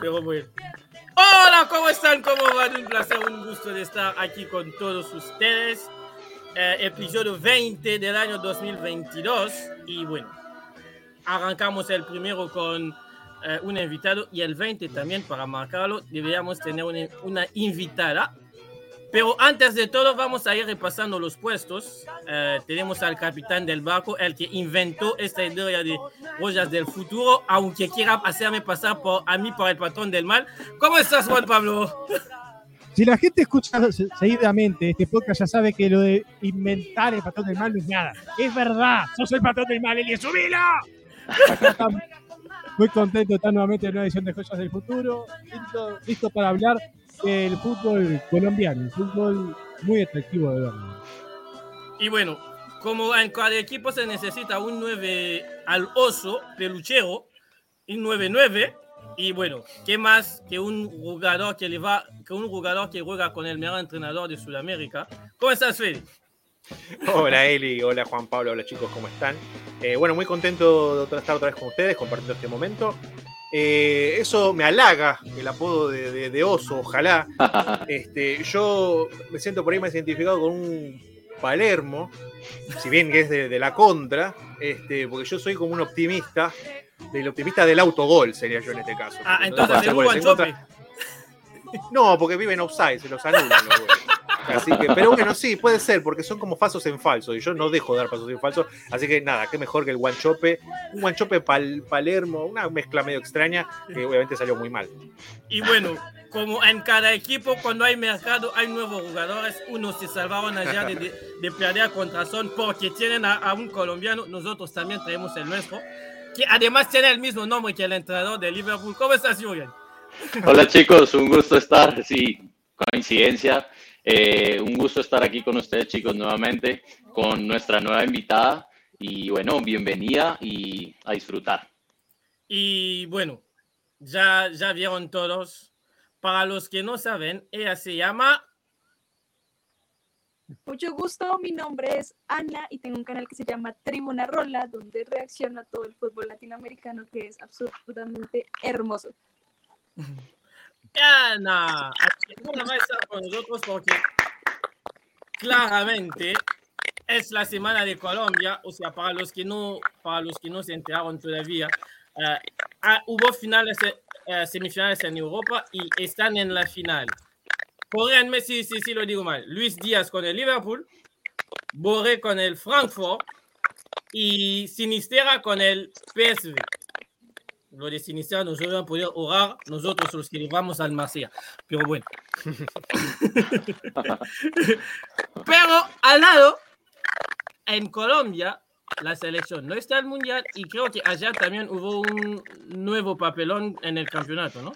Pero bueno. Hola, ¿cómo están? ¿Cómo van? Un placer, un gusto de estar aquí con todos ustedes. Eh, episodio 20 del año 2022. Y bueno, arrancamos el primero con eh, un invitado y el 20 también para marcarlo deberíamos tener una, una invitada pero antes de todo, vamos a ir repasando los puestos. Eh, tenemos al capitán del barco, el que inventó esta idea de ollas del futuro, aunque quiera hacerme pasar por, a mí por el patrón del mal. ¿Cómo estás, Juan Pablo? Si la gente escucha seguidamente este podcast, ya sabe que lo de inventar el patrón del mal no es nada. Es verdad, sos el patrón del mal, Elias, ¡subilo! Muy contento de estar nuevamente en una edición de Joyas del Futuro. Listo, listo para hablar el fútbol colombiano, el fútbol muy atractivo de verlo. Y bueno, como en cada equipo se necesita un 9 al oso, peluchero, un 9-9, y bueno, ¿qué más que un jugador que le va, que un jugador que juega con el mejor entrenador de Sudamérica? ¿Cómo estás, Fede? Hola Eli, hola Juan Pablo, hola chicos, ¿cómo están? Eh, bueno, muy contento de estar otra vez con ustedes, compartiendo este momento. Eh, eso me halaga el apodo de, oso, ojalá. Este, yo me siento por ahí más identificado con un Palermo, si bien que es de, la contra, este, porque yo soy como un optimista, del optimista del autogol sería yo en este caso. Ah, entonces, entonces No, porque vive en offside, se los anulan los Así que, pero bueno, sí, puede ser, porque son como falsos en falso, y yo no dejo de dar pasos en falso, así que nada, qué mejor que el guanchope, un guanchope pal, palermo, una mezcla medio extraña, que obviamente salió muy mal. Y bueno, como en cada equipo, cuando hay mercado, hay nuevos jugadores, unos se salvaron allá de, de, perder contra Son porque tienen a, un colombiano, nosotros también tenemos el nuestro, que además tiene el mismo nombre que el entrenador de Liverpool. ¿Cómo estás, Jürgen? Hola chicos, un gusto estar, sí, coincidencia. Eh, un gusto estar aquí con ustedes, chicos, nuevamente, con nuestra nueva invitada. Y bueno, bienvenida y a disfrutar. Y bueno, ya, ya vieron todos. Para los que no saben, ella se llama... Mucho gusto, mi nombre es Ana y tengo un canal que se llama Tribuna Rola, donde reacciona todo el fútbol latinoamericano, que es absolutamente hermoso. Claramente es la semana de Colombia, o sea, para los que no, para los que no se enteraron todavía, uh, hubo finales, uh, semifinales en Europa y están en la final. Correnme si, si, si lo digo mal. Luis Díaz con el Liverpool, Borré con el Frankfurt y Sinistera con el PSV lo de Sinister nos van a poder orar nosotros los que vamos al Marsella. Pero bueno. Pero al lado, en Colombia, la selección no está el mundial y creo que allá también hubo un nuevo papelón en el campeonato, ¿no?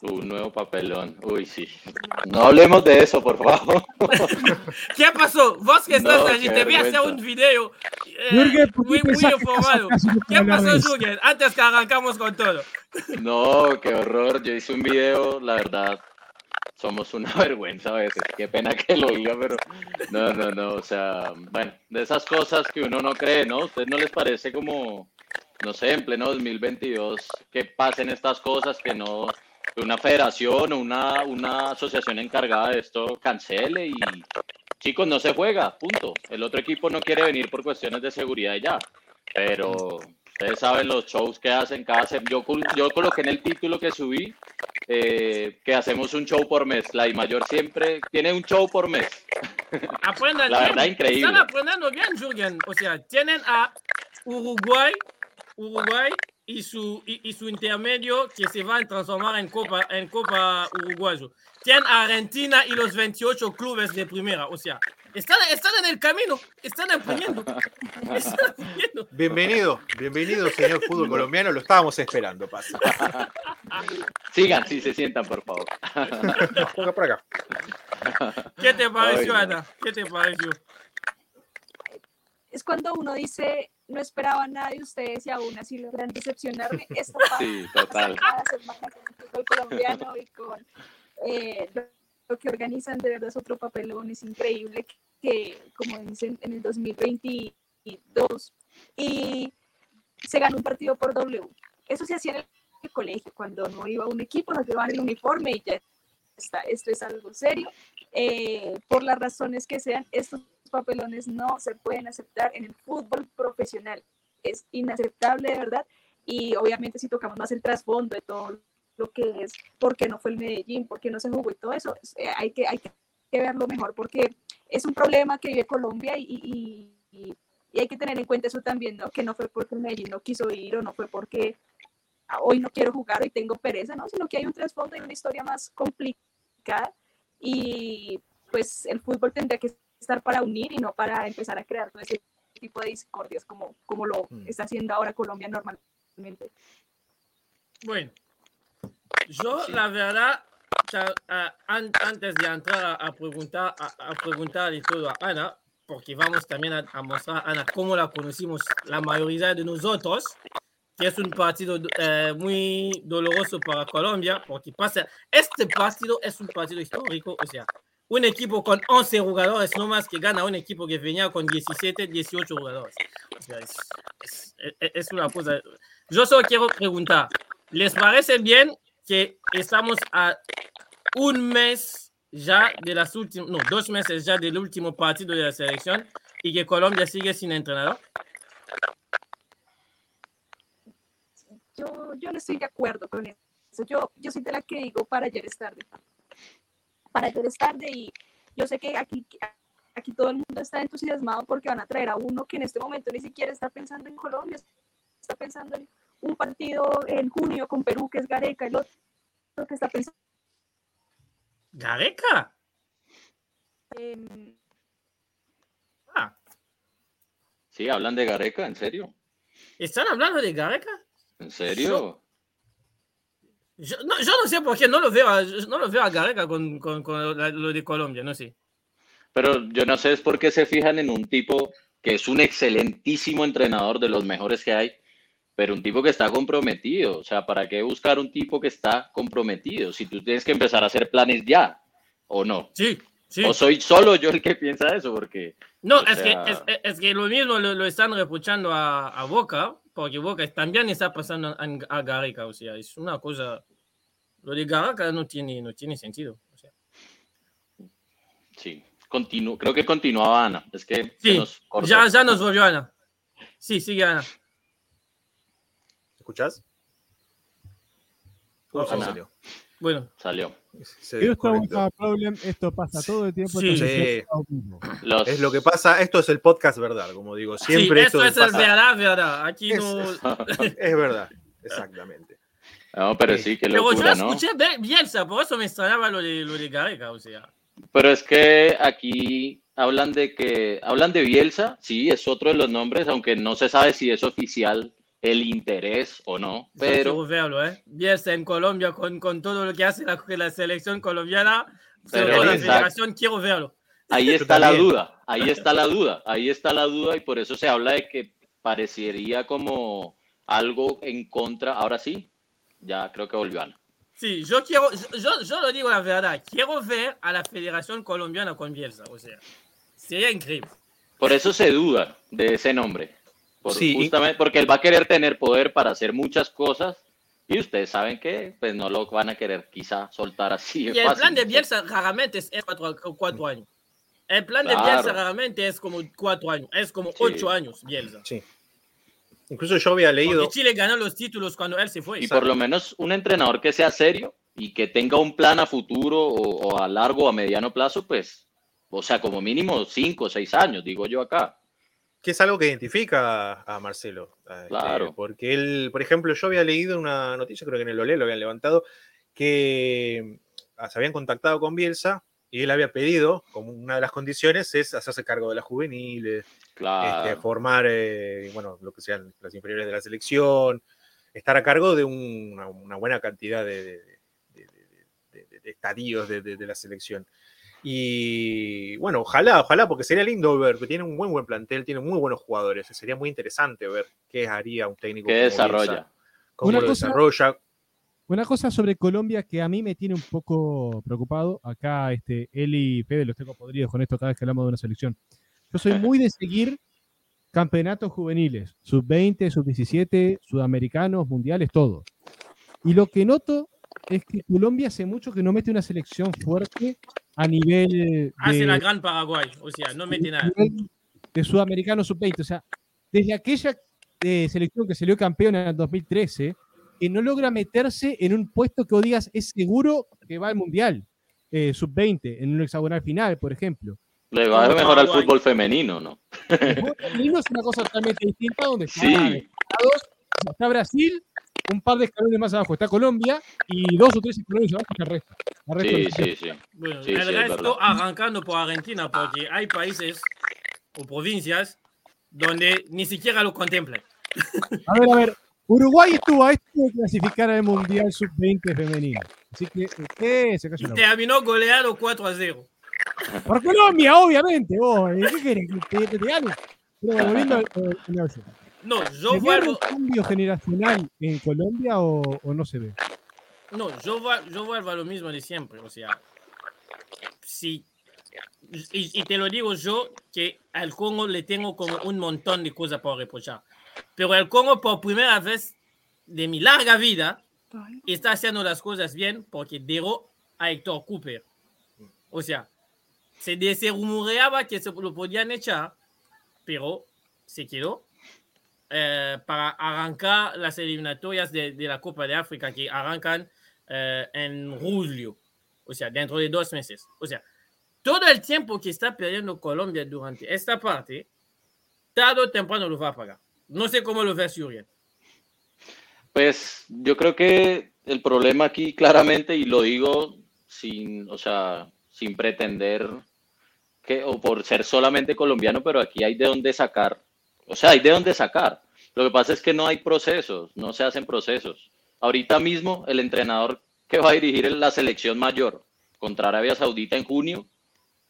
Un nuevo papelón. Uy, sí. No hablemos de eso, por favor. ¿Qué pasó? Vos que estás allí, te voy a hacer un video eh, muy, muy informado. ¿Qué pasó, Jürgen? Antes que arrancamos con todo. No, qué horror. Yo hice un video, la verdad. Somos una vergüenza a veces. Qué pena que lo diga, pero no, no, no. O sea, bueno, de esas cosas que uno no cree, ¿no? ¿A ustedes no les parece como, no sé, en pleno 2022 que pasen estas cosas que no una federación o una, una asociación encargada de esto cancele y chicos, no se juega, punto. El otro equipo no quiere venir por cuestiones de seguridad ya, pero ustedes saben los shows que hacen cada yo, yo coloqué en el título que subí eh, que hacemos un show por mes. La I mayor siempre tiene un show por mes. Aprendan La verdad, increíble. Están aprendiendo bien, Jürgen. O sea, tienen a Uruguay, Uruguay y su, y, su intermedio que se va a transformar en Copa, en Copa Uruguayo. Tienen Argentina y los 28 clubes de primera. O sea, están, están en el camino, están aprendiendo. Bienvenido, bienvenido, señor fútbol colombiano. Lo estábamos esperando, pasa. Sigan, si se sientan, por favor. por acá. ¿Qué te pareció, Ana? ¿Qué te pareció? Es cuando uno dice, no esperaba nada de ustedes y aún así logran decepcionarme. Esto sí, total. el colombiano y con eh, lo que organizan, de verdad es otro papelón, es increíble que, como dicen, en el 2022 y se ganó un partido por W. Eso se hacía en el colegio, cuando no iba a un equipo, nos llevaban el uniforme y ya está, esto es algo serio. Eh, por las razones que sean, estos papelones no se pueden aceptar en el fútbol profesional. Es inaceptable, de verdad. Y obviamente si tocamos más el trasfondo de todo lo que es, por qué no fue el Medellín, por qué no se jugó y todo eso, eh, hay, que, hay que verlo mejor porque es un problema que vive Colombia y, y, hay que tener en cuenta eso también, ¿no? que no fue porque el Medellín no quiso ir o no fue porque hoy no quiero jugar, hoy tengo pereza, ¿no? Sino que hay un trasfondo y una historia más complicada y pues el fútbol tendría que estar para unir y no para empezar a crear todo ese tipo de discordias como, como lo Mm. está haciendo ahora Colombia normalmente. Bueno, yo la verdad, antes de entrar a, a preguntar, a, a preguntar y todo a Ana, porque vamos también a, a mostrar a Ana cómo la conocimos la mayoría de nosotros, que es un partido eh, muy doloroso para Colombia, porque pasa, este partido es un partido histórico, o sea, un equipo con 11 jugadores no más que gana un equipo que venía con 17, 18 jugadores. O sea, es, una cosa. Yo solo quiero preguntar, ¿les parece bien que estamos a un mes ya de las últimas, no, dos meses ya del último partido de la selección y que Colombia sigue sin entrenador? Yo, yo no estoy de acuerdo con eso. Yo, yo soy de la que digo para ayer es tarde. Para ayer es tarde y yo sé que aquí, aquí todo el mundo está entusiasmado porque van a traer a uno que en este momento ni siquiera está pensando en Colombia, está pensando en un partido en junio con Perú que es Gareca, el otro que está pensando Gareca. en Ah, Sí, hablan de Gareca, ¿en serio? ¿Están hablando de Gareca? ¿En serio? Yo no, yo no sé por qué no lo veo a, yo no lo veo a Gareca con, con- con la- lo de Colombia, no sé. Pero yo no sé es por qué se fijan en un tipo que es un excelentísimo entrenador de los mejores que hay, pero un tipo que está comprometido. O sea, ¿para qué buscar un tipo que está comprometido? Si tú tienes que empezar a hacer planes ya, ¿o no? Sí, sí. O soy solo yo el que piensa eso, porque No, es, sea- que, es- es que lo mismo lo, lo están reprochando a, a Boca, porque Boca también está pasando a, a Gareca, o sea, es una cosa... Lo de Gareca no tiene, no tiene sentido. o sea. sí, continu- creo que continuaba Ana. Es que Sí, nos ya, ya nos volvió Ana. Sí, sigue Ana. ¿Escuchás? Se Ana. Bueno, Salió. Problem, esto pasa todo el tiempo. Sí. es. Los- lo que pasa, esto es el podcast verdad, como digo, siempre sí, esto es el verdad, verdad. Aquí Es- no... es verdad, exactamente. No, pero Sí. sí, qué Pero yo escuché Bielsa, por eso me extrañaba lo de, lo de Gareca, o sea. Pero es que aquí hablan de que hablan de Bielsa, sí, es otro de los nombres, aunque no se sabe si es oficial el interés o no, pero verlo, ¿eh? Bielsa en Colombia con, con todo lo que hace la, la selección colombiana, sobre Pero todo la federación, quiero verlo. ahí está la duda, ahí está la duda, ahí está la duda y por eso se habla de que parecería como algo en contra, ahora sí, ya creo que volvió Ana. Sí, yo quiero, yo, yo lo digo la verdad, quiero ver a la federación colombiana con Bielsa, o sea, sería increíble. Por eso se duda de ese nombre, por- Sí, y- justamente porque él va a querer tener poder para hacer muchas cosas y ustedes saben que pues no lo van a querer quizá soltar así. de Y el fácil, plan de. Bielsa raramente es cuatro, cuatro años. El plan de Claro. Bielsa raramente es como cuatro años, es como Sí. ocho años, Bielsa. Sí. Incluso yo había leído, Porque Chile ganó los títulos cuando él se fue. Y por lo menos un entrenador que sea serio y que tenga un plan a futuro o, o a largo o a mediano plazo, pues, o sea, como mínimo cinco o seis años, digo yo acá. Que es algo que identifica a Marcelo. eh, Claro. que- porque él, por ejemplo, yo había leído una noticia, creo que en el Olé lo habían levantado, que ah, se habían contactado con Bielsa y él había pedido, como una de las condiciones, es hacerse cargo de las juveniles, Claro. este, formar, eh, bueno, lo que sean las inferiores de la selección, estar a cargo de un- una, una buena cantidad de, de- de- estadios de la selección. Y bueno, ojalá, ojalá, porque sería lindo ver, que tiene un buen buen plantel, tiene muy buenos jugadores, sería muy interesante ver qué haría un técnico. ¿Qué desarrolla? Bielsa, cómo Una lo cosa- desarrolla. Una cosa sobre Colombia que a mí me tiene un poco preocupado. Acá, este, Eli y Fede los tengo podridos con esto cada vez que hablamos de una selección. Yo soy muy de seguir campeonatos juveniles, sub-20, sub-17, sudamericanos, mundiales, todo. Y lo que noto es que Colombia hace mucho que no mete una selección fuerte a nivel Hace la de, gran Paraguay, o sea, no mete nada. nivel de sudamericano sub-20. O sea, desde aquella eh, selección que salió campeona en el 2013, que no logra meterse en un puesto que vos digas es seguro que va al Mundial eh, sub-20, en un hexagonal final, por ejemplo. Le va Como mejor al Paraguay. fútbol femenino, ¿no? El fútbol femenino es una cosa totalmente distinta, donde está, Sí. Estados- está Brasil, un par de escalones más abajo está Colombia, y dos o tres escalones abajo está el resto. El resto Sí, sí, sí. Bueno, Sí, el sí, es resto arrancando por Argentina, porque hay países o provincias donde ni siquiera lo contemplan. A ver, a ver. Uruguay estuvo a esto de clasificar al Mundial Sub-20 femenino. Así que, ¿qué? Se cayó Y terminó goleado 4 a 0. Por Colombia, obviamente. vos, ¿eh? ¿Qué querés? ¿Que te, que te gane? No, ¿Se yo ve un vuelvo, cambio generacional en Colombia o, o no se ve? no, yo, yo vuelvo a lo mismo de siempre. O sea, si, y, y te lo digo yo, que al Congo le tengo como un montón de cosas por reprochar. Pero el Congo, por primera vez de mi larga vida, está haciendo las cosas bien porque dejó a Héctor Cooper. O sea, se, de- se rumoreaba que se lo podían echar, pero se quedó eh, para arrancar las eliminatorias de, la Copa de África que arrancan eh, en julio, o sea, dentro de dos meses. O sea, todo el tiempo que está perdiendo Colombia durante esta parte, tarde o temprano lo va a pagar. No sé cómo lo ves, Jürgen. Pues yo creo que el problema aquí claramente, y lo digo sin, o sea, sin pretender que, o por ser solamente colombiano, pero aquí hay de dónde sacar, o sea, hay de dónde sacar. Lo que pasa es que no hay procesos, no se hacen procesos. Ahorita mismo el entrenador que va a dirigir la selección mayor contra Arabia Saudita en junio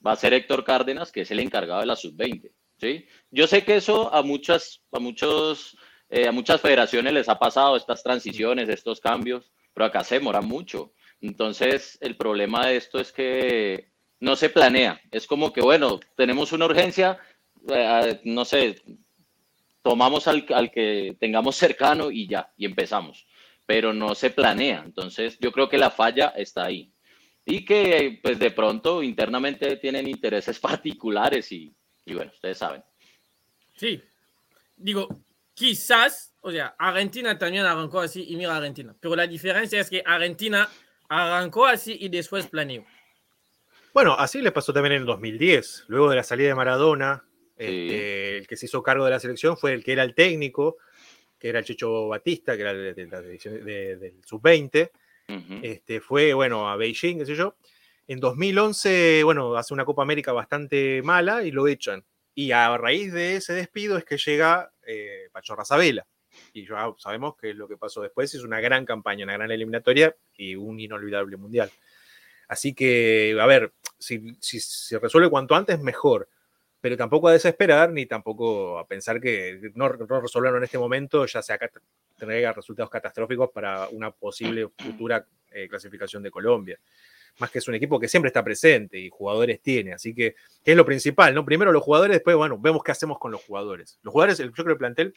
va a ser Héctor Cárdenas, que es el encargado de la sub-20. ¿sí? Yo sé que eso a muchas, a muchos, eh, a muchas federaciones les ha pasado estas transiciones, estos cambios, pero acá se demora mucho. Entonces, el problema de esto es que no se planea. Es como que, bueno, tenemos una urgencia, eh, no sé, tomamos al, al que tengamos cercano y ya, y empezamos. Pero no se planea. Entonces, yo creo que la falla está ahí. Y que, pues, de pronto, internamente tienen intereses particulares y, y bueno, ustedes saben. Sí. Digo, quizás, o sea, Argentina también arrancó así y mira Argentina. Pero la diferencia es que Argentina arrancó así y después planeó. Bueno, así le pasó también en el 2010. Luego de la salida de Maradona. Este, el que se hizo cargo de la selección fue el que era el técnico, que era el Checho Batista, que era de, de de- del sub-20. Ujú. Este, fue, bueno, a Beijing, qué sé yo. En 2011, bueno, hace una Copa América bastante mala y lo echan. Y a raíz de ese despido es que llega eh, Pachorra Sabela. Y ya sabemos que lo que pasó después es una gran campaña, una gran eliminatoria y un inolvidable mundial. Así que, a ver, si, si se resuelve cuanto antes, mejor. Pero tampoco a desesperar ni tampoco a pensar que no, no resolverlo en este momento ya sea traiga resultados catastróficos para una posible futura eh, clasificación de Colombia. Más que es un equipo que siempre está presente y jugadores tiene. Así que, es lo principal, ¿no? Primero los jugadores, después, bueno, vemos qué hacemos con los jugadores. Los jugadores, el- yo creo que el plantel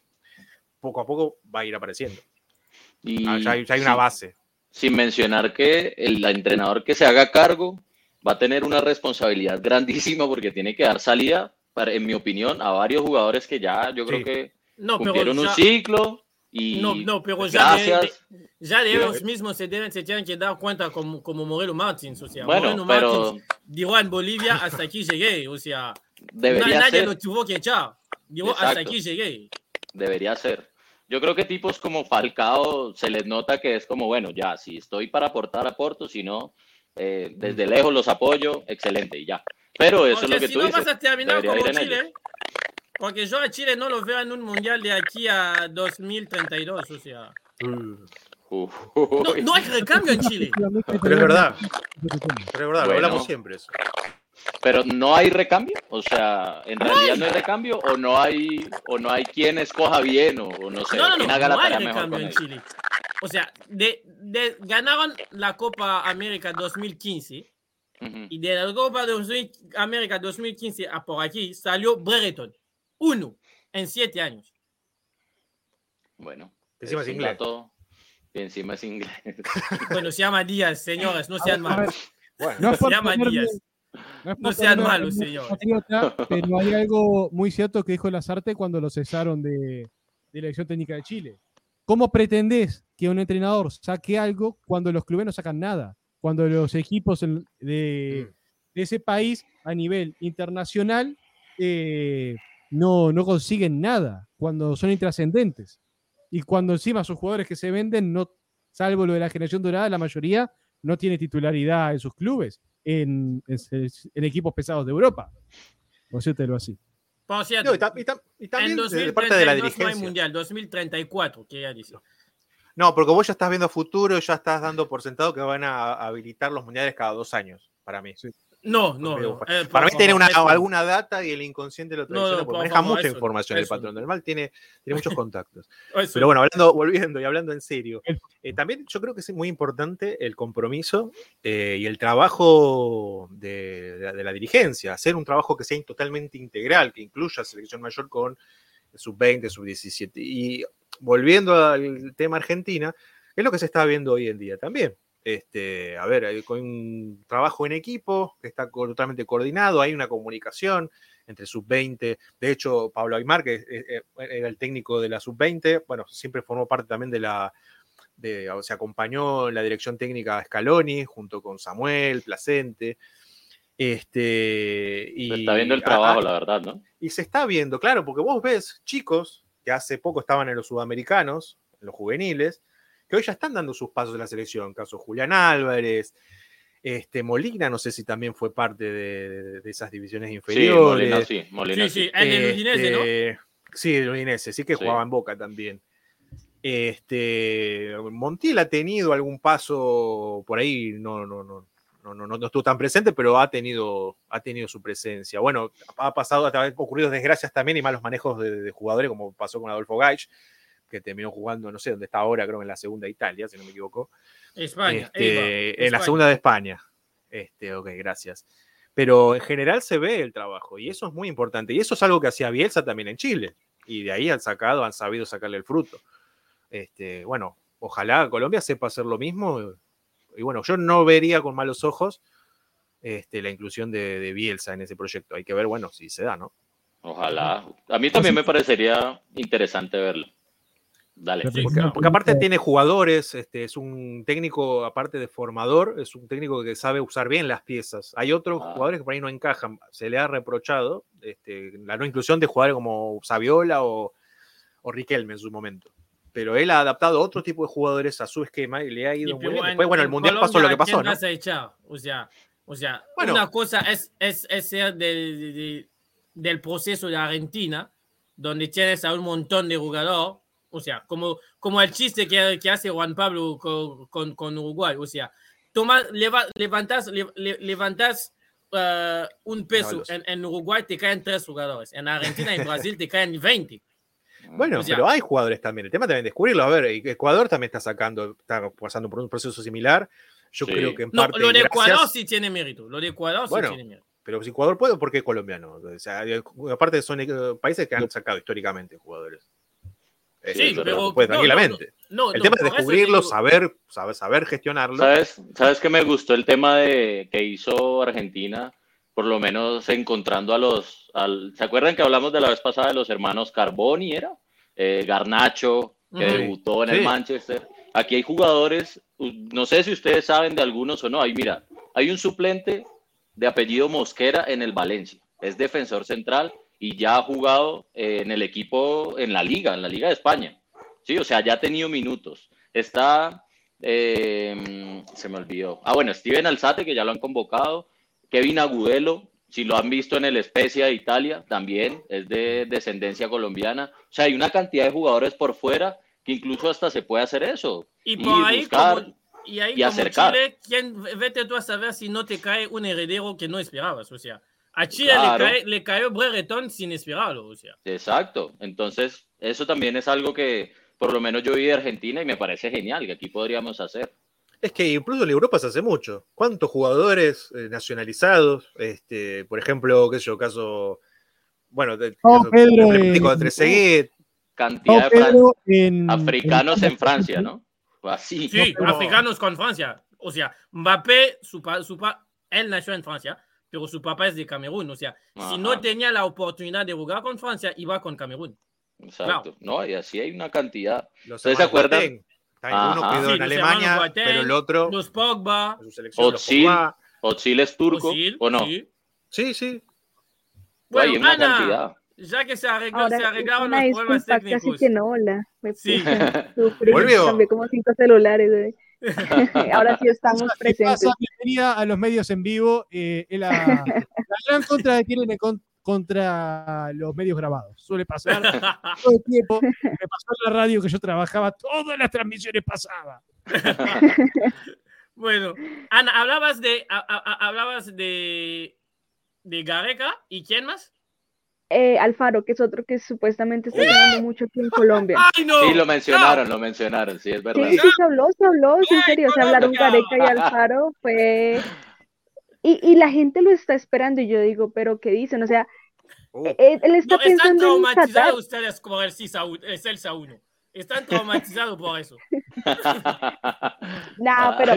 poco a poco va a ir apareciendo. Y Ah, ya, hay, ya hay una base. sin mencionar que el entrenador que se haga cargo va a tener una responsabilidad grandísima porque tiene que dar salida, para, en mi opinión, a varios jugadores que ya yo creo Sí. que No, pero cumplieron un ya, ciclo y No, no, pero ya de- gracias. ya de Pero- ellos mismos se, deben, se tienen que dar cuenta como, como Morelo Martins. O sea, Bueno, Moreno pero Martins dijo en Bolivia hasta aquí llegué. O sea, debería na- nadie ser, lo tuvo que echar. Dijo hasta Exacto. aquí llegué. debería ser. Yo creo que tipos como Falcao se les nota que es como, bueno, ya, si estoy para aportar, aporto, si no, eh, desde lejos los apoyo, excelente, y ya. Pero eso o es lo que si tú no dices. vas a terminar debería como Chile, porque yo a Chile no lo veo en un mundial de aquí a 2032. O sea, Uf, no, no hay recambio en Chile. Pero es verdad, pero es verdad, lo Bueno. hablamos siempre eso. Pero no hay recambio, o sea, en realidad no hay recambio o no hay o no hay quien escoja bien o, o no sé, No, no, quien no, haga la no hay tarea mejor con en. Chile. O sea, de, de- ganaron la Copa América 2015 Ujú. y de la Copa de 2000 América 2015 a por aquí salió Brereton. Uno en siete años. Bueno, Encima es inglés. dato Y encima es inglés. Bueno, se llama Díaz, señores, no sean malos. Bueno, no Se llama ponerme- Díaz. no No sean malos, señores. patriota, pero hay algo muy cierto que dijo Lazarte cuando lo cesaron de, de la elección técnica de Chile. ¿Cómo pretendés que un entrenador saque algo cuando los clubes no sacan nada? Cuando los equipos de, de ese país a nivel internacional eh, no, no consiguen nada, cuando son intrascendentes. Y cuando encima sus jugadores que se venden, no, salvo lo de la generación dorada, la mayoría no tiene titularidad en sus clubes, en, en- en equipos pesados de Europa. Por decírtelo así. Por cierto, no, y, ta- y ta- y también en de parte de la 2032 no hay mundial, 2034, que ya dice. No, porque vos ya estás viendo futuro, ya estás dando por sentado que van a habilitar los mundiales cada dos años, para mí. No, no, no. eh, Para mí tiene una, alguna data y el inconsciente lo traiciona, no, porque por maneja mucha eso información el patrón no. del mal, tiene, tiene muchos contactos. Pero bueno, hablando, volviendo y hablando en serio, eh, también yo creo que es muy importante el compromiso eh, y el trabajo de, de- de la dirigencia, hacer un trabajo que sea totalmente integral, que incluya selección mayor con sub-20, sub-17. Y volviendo al tema Argentina, es lo que se está viendo hoy en día también. Este, a ver, hay- con un trabajo en equipo que está totalmente coordinado, hay una comunicación entre sub-20. De hecho, Pablo Aymar, que eh, era el técnico de la sub-20, bueno, siempre formó parte también de la, de, o sea, acompañó en la dirección técnica a Scaloni junto con Samuel, Placente. Este, y, Se está viendo el trabajo, ah, la verdad, ¿no? y se está viendo, claro, porque vos ves chicos que hace poco estaban en los sudamericanos, en los juveniles, que hoy ya están dando sus pasos en la selección. Caso Julián Álvarez, este, Molina, no sé si también fue parte de, esas divisiones Sí, inferiores. Molina sí, Molina Sí, sí. sí, el Udinese, ¿no? Este, Sí, el Udinese, sí que Sí. jugaba en Boca también. Este, Montiel ha tenido algún paso por ahí, no, no, no, no, no, no estuvo tan presente, pero ha tenido, ha tenido su presencia. Bueno, ha pasado, ha ocurrido desgracias también y malos manejos de, de jugadores, como pasó con Adolfo Gaich, que terminó jugando, no sé dónde está ahora, creo en la segunda de Italia, si no me equivoco. España. Este, Eibar, en la segunda de España. Este, ok, gracias. Pero en general se ve el trabajo y eso es muy importante. Y eso es algo que hacía Bielsa también en Chile. Y de ahí han sacado, han sabido sacarle el fruto. Este, bueno, ojalá Colombia sepa hacer lo mismo. Y bueno, yo no vería con malos ojos este, la inclusión de, de Bielsa en ese proyecto. Hay que ver, bueno, si se da, ¿no? Ojalá. A mí también me parecería interesante verlo. Dale. Porque, porque aparte tiene jugadores, este, es un técnico, aparte de formador, es un técnico que sabe usar bien las piezas. Hay otros Ah. jugadores que por ahí no encajan. Se le ha reprochado este, la no inclusión de jugadores como Saviola o, o Riquelme en su momento. Pero él ha adaptado otro tipo de jugadores a su esquema y le ha Y ido muy pero bien. en- Después, bueno, el en Mundial pasó lo Colombia, que ¿a pasó, ¿no? a echar? O sea, o sea Bueno. una cosa es, es, es ser del, de- del proceso de Argentina, donde tienes a un montón de jugadores, o sea, como, como el chiste que, que hace Juan Pablo con, con, con Uruguay, o sea, toma, leva- levantas, le- le- levantas eh, un peso Dávalos. en, en Uruguay, te caen tres jugadores, en Argentina y en Brasil te caen 20. Bueno, sea- pero hay jugadores también. El tema también es descubrirlo. A ver, Ecuador también está sacando, está pasando por un proceso similar. Yo Sí. creo que en No, parte. lo de gracias- Ecuador sí tiene mérito, lo de Ecuador Bueno, sí tiene mérito. Pero si Ecuador puede, ¿por qué Colombia no? O sea, aparte son eh, países que han sacado históricamente jugadores. Sí, eso pero- puede no, no, tranquilamente. No, El no, tema es descubrirlo, digo- saber, saber, saber gestionarlo. ¿Sabes, ¿Sabes qué me gustó el tema de que hizo Argentina? Por lo menos encontrando a los. Al- ¿Se acuerdan que hablamos de la vez pasada de los hermanos Carboni? ¿Era? Eh, Garnacho, que debutó en Sí. el Manchester. Aquí hay jugadores, no sé si ustedes saben de algunos o no. Ahí, mira, hay un suplente de apellido Mosquera en el Valencia. Es defensor central y ya ha jugado eh, en el equipo, en la Liga, en la Liga de España. Sí, o sea, ya ha tenido minutos. Está, eh, se me olvidó. Ah, bueno, Steven Alzate, que ya lo han convocado. Kevin Agudelo, si lo han visto en el Spezia de Italia, también es de descendencia colombiana. O sea, hay una cantidad de jugadores por fuera que incluso hasta se puede hacer eso. Y Ir, por ahí, buscar como, y ahí y como acercar. Chile, ¿quién, vete tú a saber si no te cae un heredero que no esperabas. O sea, a Chile Claro. le, cae, le cayó Brereton sin esperarlo. O sea, Exacto. Entonces, eso también es algo que por lo menos yo vi de Argentina y me parece genial, que aquí podríamos hacer. Es que incluso en Europa se hace mucho. ¿Cuántos jugadores eh, nacionalizados? Este, por ejemplo, qué sé yo, caso. Bueno, de, Oh, caso Pedro, de. Cantidad de en, africanos en Francia, ¿no? Así. Sí, pero- africanos con Francia. O sea, Mbappé, su pa- su pa- él nació en Francia, pero su papá es de Camerún. O sea, si no tenía la oportunidad de jugar con Francia, iba con Camerún. Exacto. No, y así hay una cantidad. ¿Ustedes se acuerdan? Uno Ajá. quedó Sí, en Alemania, pero el otro Los Pogba. Ozil es turco, ¿o no? sí. Sí, sí. hay Bueno, una Ana, cantidad. ya que se, arregló, Ahora, se arreglaron una los problemas casi técnicos. que no, hola. Me Sí. Volvió. Cambié como cinco celulares. eh. Ahora sí estamos ¿Qué presentes. pasa? Bienvenida a los medios en vivo. eh, la, la gran contra que tienen con- contra los medios grabados. Suele pasar todo el tiempo. Me pasó en la radio que yo trabajaba, todas las transmisiones pasaban. bueno, Ana, hablabas de, a- a- a- hablabas de, de Gareca y quién más? Eh, Alfaro, que es otro que supuestamente está sonando mucho aquí en Colombia. ¡Ay, no! Sí, lo mencionaron, lo mencionaron, sí, es verdad. Sí, sí, se habló, se habló, sí, en serio, se hablaron. Gareca y Alfaro, fue... Y, y la gente lo está esperando y yo digo, pero ¿qué dicen? O sea, Uh, él, él está No, están pensando en Qatar. traumatizados ustedes por el CISA el Celsa 1. Están traumatizados por eso. Nah, pero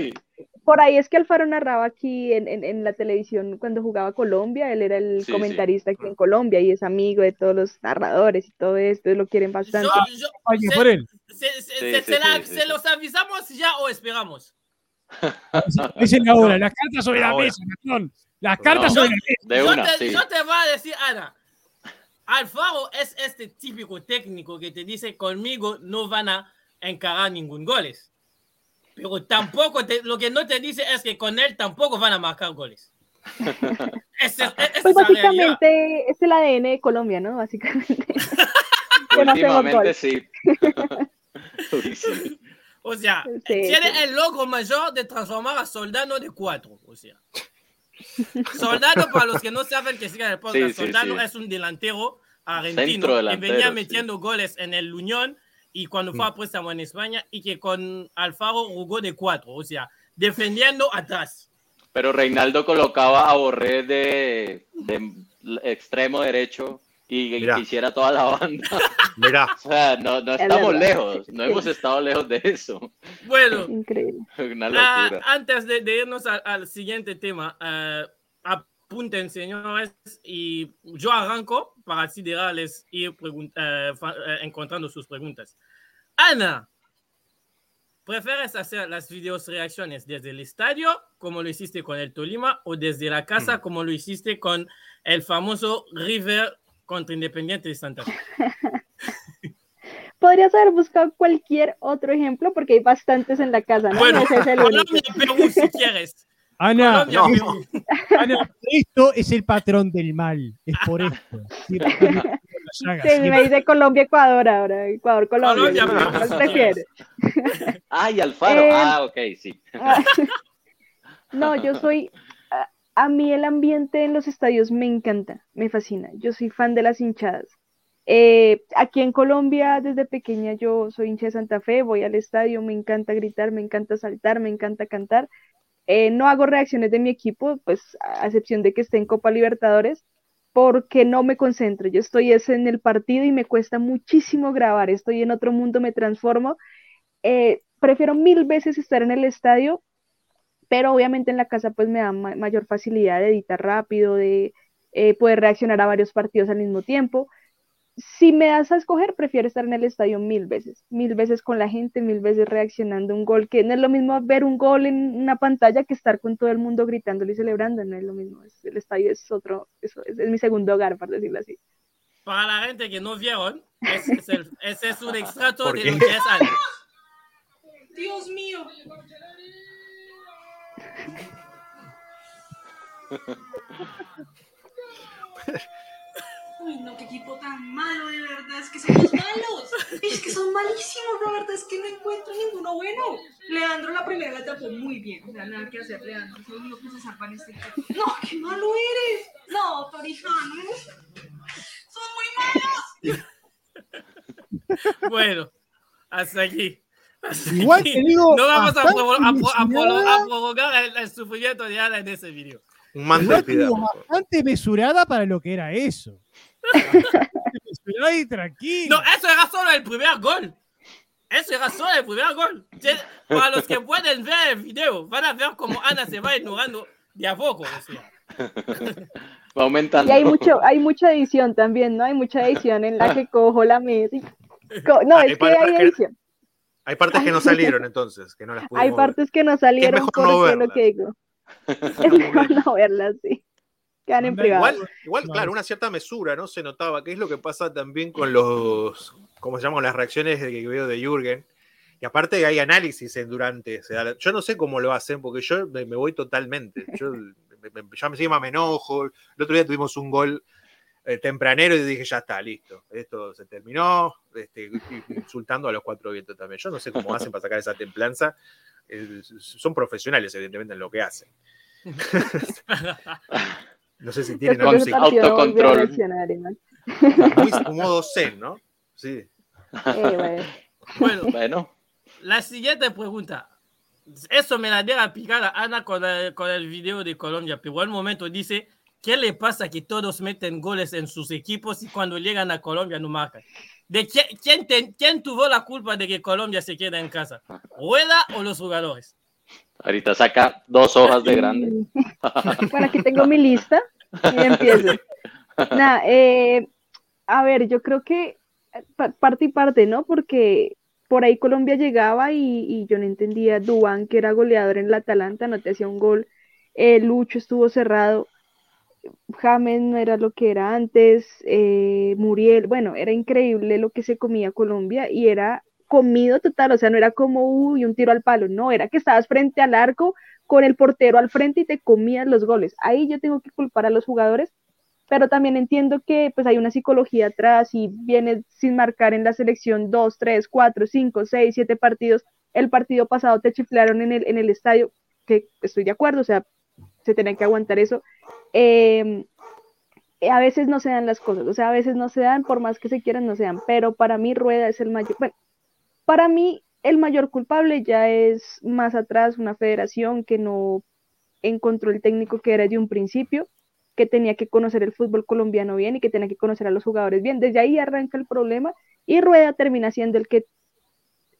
por ahí es que Alfaro narraba aquí en, en, en la televisión cuando jugaba Colombia, él era el Sí, sí. comentarista aquí en Colombia y es amigo de todos los narradores y todo esto, lo quieren bastante. Yo- yo- Oye, se- por él. se, se- Sí, se- sí, se la- sí, sí, ¿se sí. los avisamos ya o esperamos? Dicen ahora, las cartas sobre la Ahora. mesa, Gastón. Las cartas No. sobre la mesa. de yo, una, te, sí. yo te voy a decir, Ana. Alfaro es este típico técnico que te dice conmigo no van a encarar ningún goles. Pero tampoco, te- lo que no te dice es que con él tampoco van a marcar goles. Es Pues la básicamente es el ADN de Colombia, ¿no? Básicamente. Últimamente sí. Sí. O sea, Sí, tiene sí. el logro mayor de transformar a Soldano de cuatro. O sea, Soldano, para los que no saben que sigan el podcast, Sí, sí. es un delantero argentino que venía sí. metiendo goles en el Unión y cuando fue a préstamo en España y que con Alfaro jugó de cuatro. O sea, defendiendo atrás. Pero Reinaldo colocaba a Borré de, de extremo derecho y Mirá. que hiciera toda la banda. mirá, O sea, no, no Es estamos lejos, no hemos estado lejos de eso. Bueno, Increíble. Una Ah, locura. antes de, de irnos al, al siguiente tema, eh, apunten, señores, y yo arranco para así dejarles ir eh, encontrando sus preguntas. Ana, ¿prefieres hacer las videos reacciones desde el estadio, como lo hiciste con el Tolima, o desde la casa, Hmm. como lo hiciste con el famoso River contra Independiente de Santa Fe? Podrías haber buscado cualquier otro ejemplo porque hay bastantes en la casa, ¿no? Bueno, No ese es el único. Colombia, Perú, si quieres. Ana, Colombia, no. Perú. Ana, esto es el patrón del mal. Es por esto. Sí, me dice Colombia, Ecuador ahora. Ecuador, Colombia. Colombia, ¿Cuál Perú. prefieres? Ah, y Alfaro. Eh, ah, ok, sí. No, yo soy. A, mí el ambiente en los estadios me encanta, me fascina. Yo soy fan de las hinchadas. Eh, aquí en Colombia, desde pequeña, yo soy hincha de Santa Fe, voy al estadio, me encanta gritar, me encanta saltar, me encanta cantar. Eh, no hago reacciones de mi equipo, pues a excepción de que esté en Copa Libertadores, porque no me concentro. Yo estoy es en el partido y me cuesta muchísimo grabar. Estoy en otro mundo, me transformo. Eh, prefiero mil veces estar en el estadio pero obviamente en la casa pues me da ma- mayor facilidad de editar rápido, de eh, poder reaccionar a varios partidos al mismo tiempo. Si me das a escoger, prefiero estar en el estadio mil veces, mil veces con la gente, mil veces reaccionando a un gol, que no es lo mismo ver un gol en una pantalla que estar con todo el mundo gritándolo y celebrando, no es lo mismo, es- el estadio es otro, eso es, es mi segundo hogar, por decirlo así. Para la gente que no vieron, ese es, el- ese es un extracto ¿Por de qué? lo que es Ana. Dios mío. Uy, no, qué equipo tan malo, de verdad, es que son los malos. Es que son malísimos, de verdad, es que no encuentro ninguno bueno. Leandro la primera la tapó muy bien, o sea, nada que hacer, Leandro, que se este. No, qué malo eres. No, Torijano, son muy malos. Bueno, hasta aquí. Igual aquí. te digo, no vamos a, provocar el, el sufrimiento de Ana en ese video. un manto bastante mesurada para lo que era eso. mesurada y tranquila. No, eso era solo el primer gol. Ese era solo el primer gol. Para los que pueden ver el video, van a ver cómo Ana se va ignorando de a poco. o sea. Va aumentando. Y hay mucho, hay mucha edición también, ¿no? Hay mucha edición en la que cojo la mesa. y co- No, Hay es que hay edición. Hay partes que no salieron entonces, que no las pudimos Hay ver. partes que no salieron mejor por no lo verlas. que digo. Es mejor no verlas, sí. Quedan en privado. Igual, igual, No, claro, es- una cierta mesura, ¿no? Se notaba, que es lo que pasa también con los, ¿cómo se llaman? Las reacciones que veo de Jürgen. Y aparte hay análisis en durante. o sea, yo no sé cómo lo hacen, porque yo me, me voy totalmente. Yo me, me- ya encima me enojo. El otro día tuvimos un gol eh, tempranero y dije, ya está, listo. Esto se terminó. Este, insultando a los cuatro vientos también. Yo no sé cómo hacen para sacar esa templanza. Eh, son profesionales, evidentemente, en lo que hacen. No sé si tienen algún a autocontrol. muy, modo zen, ¿no? Sí. Eh, bueno. Bueno, la siguiente pregunta. Eso me la deja picada Ana con el, con el video de Colombia, pero al momento dice, ¿qué le pasa que todos meten goles en sus equipos y cuando llegan a Colombia no marcan? ¿De quién, quién, te- quién tuvo la culpa de que Colombia se quede en casa? ¿Rueda o los jugadores? ahorita saca dos hojas de grande. Bueno, aquí tengo mi lista y empiezo. Nada, eh, a ver, yo creo que pa- parte y parte, ¿no? Porque por ahí Colombia llegaba y, y yo no entendía. Dubán, que era goleador en la Atalanta, no te hacía un gol. Eh, Lucho estuvo cerrado. James no era lo que era antes. eh, Muriel, bueno, era increíble lo que se comía Colombia y era comido total, o sea, no era como uy, un tiro al palo, no, era que estabas frente al arco con el portero al frente y te comías los goles. Ahí yo tengo que culpar a los jugadores, pero también entiendo que pues hay una psicología atrás y vienes sin marcar en la selección dos, tres, cuatro, cinco, seis, siete partidos. El partido pasado te chiflaron en el, en el estadio, que estoy de acuerdo, o sea, se tienen que aguantar eso. Eh, a veces no se dan las cosas, o sea, a veces no se dan, por más que se quieran, no se dan, pero para mí Rueda es el mayor, bueno, para mí el mayor culpable ya es más atrás una federación que no encontró el técnico que era de un principio, que tenía que conocer el fútbol colombiano bien y que tenía que conocer a los jugadores bien. Desde ahí arranca el problema y Rueda termina siendo el que,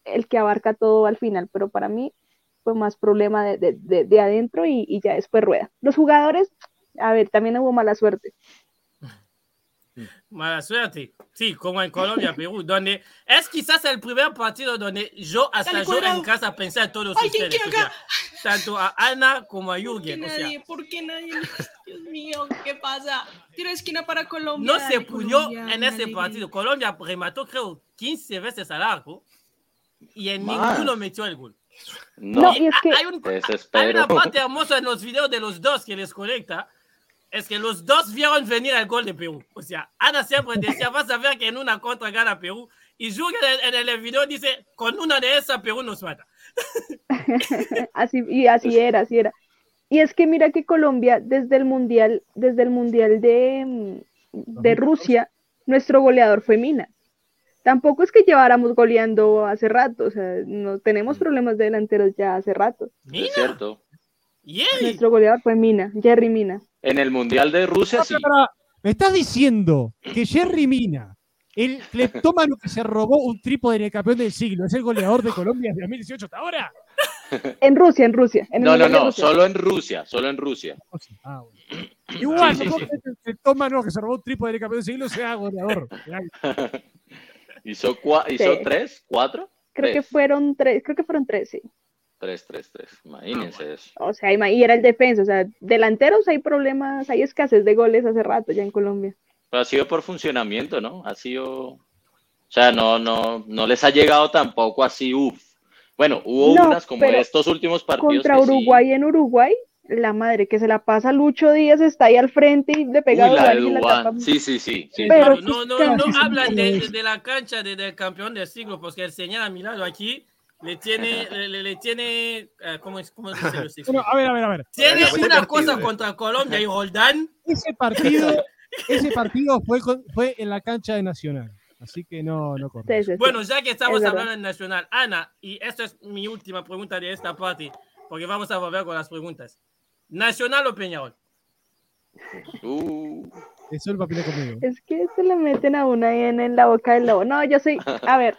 el que abarca todo al final, pero para mí fue más problema de, de- de- de adentro y, y ya después Rueda. Los jugadores, a ver, también hubo mala suerte. Mala suerte. Sí, como en Colombia, Perú, donde es quizás el primer partido donde yo, hasta Dale, yo en casa pensé a todos Alguien ustedes. o sea, tanto a Ana como a ¿Por qué Jürgen. O sea, nadie? ¿Por qué nadie? Dios mío, ¿qué pasa? Tiro de esquina para Colombia. no se Colombia, en ese partido. Colombia remató, creo, 15 veces al arco y en ninguno metió el gol. No, No, y es que Hay, un- hay una parte hermosa en los videos de los dos que les conecta. Es que los dos vieron venir el gol de Perú. O sea, Ana siempre decía, vas a ver que en una contra gana Perú. Y Jürgen en, en el video dice, con una de esas Perú nos mata. así, y así era, así era. Y es que mira que Colombia, desde el Mundial, desde el Mundial de, mm, de Rusia, nuestro goleador fue Mina. Tampoco es que lleváramos goleando hace rato, o sea, no tenemos problemas de delanteros ya hace rato. Mira, Es cierto. y él. Nuestro goleador fue Mina, Jerry Mina. En el Mundial de Rusia sí. Me estás diciendo que Jerry Mina, el cleptómano que se robó un trípode en el campeón del siglo, es el goleador de Colombia desde 2018 hasta ahora. En Rusia, en Rusia. En No, no, no, Rusia. solo en Rusia, solo en Rusia. Ah, bueno. Igual, Sí, sí, no sí. el cleptómano que se robó un trípode en el campeón del siglo sea goleador. ¿Hizo, cua- hizo Sí. tres? ¿Cuatro? Creo que fueron tres, creo que fueron tres, sí. Tres, tres, tres. Imagínense eso. O sea, y era el defensa, o sea, delanteros hay problemas, hay escasez de goles hace rato ya en Colombia. Pero ha sido por funcionamiento, ¿no? Ha sido. O sea, no, no, no les ha llegado tampoco así, uff. Bueno, hubo No, unas como estos últimos partidos. Contra sí- Uruguay en Uruguay, la madre que se la pasa Lucho Díaz está ahí al frente y le pega Uy, la de y la tapa. Sí, sí, sí. sí. Pero- no, no, no casi hablan de, de la cancha de- del campeón del siglo, porque el señor a mi lado aquí le tiene, le, le- tiene, eh, ¿cómo, es, cómo dice los Bueno, a ver, a ver, a ver. Tiene una partido, cosa eh. contra Colombia y Roldán. Ese partido, ese partido fue, con- fue en la cancha de Nacional. Así que no, no corre. Sí, sí, sí. Bueno, ya que estamos Es hablando en Nacional, Ana, y esta es mi última pregunta de esta parte, porque vamos a volver con las preguntas. ¿Nacional o Peñarol? Uh, Eso el papel conmigo. Es que se le meten a una ahí en, en la boca del lobo. No, yo soy, a ver,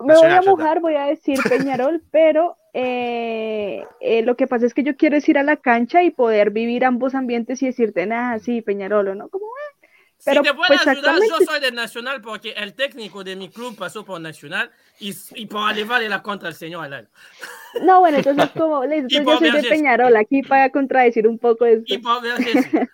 Me voy a mojar, voy a decir Peñarol, pero eh, eh, lo que pasa es que yo quiero es ir a la cancha y poder vivir ambos ambientes y decirte, nada, sí, Peñarol o no, como, ah, pero si te puedo pues ayudar, yo exactamente. soy de Nacional porque el técnico de mi club pasó por Nacional y, y por llevarle la contra al señor Alain. No, bueno, entonces como les digo, yo soy de. Peñarol, aquí para contradecir un poco esto. Y por.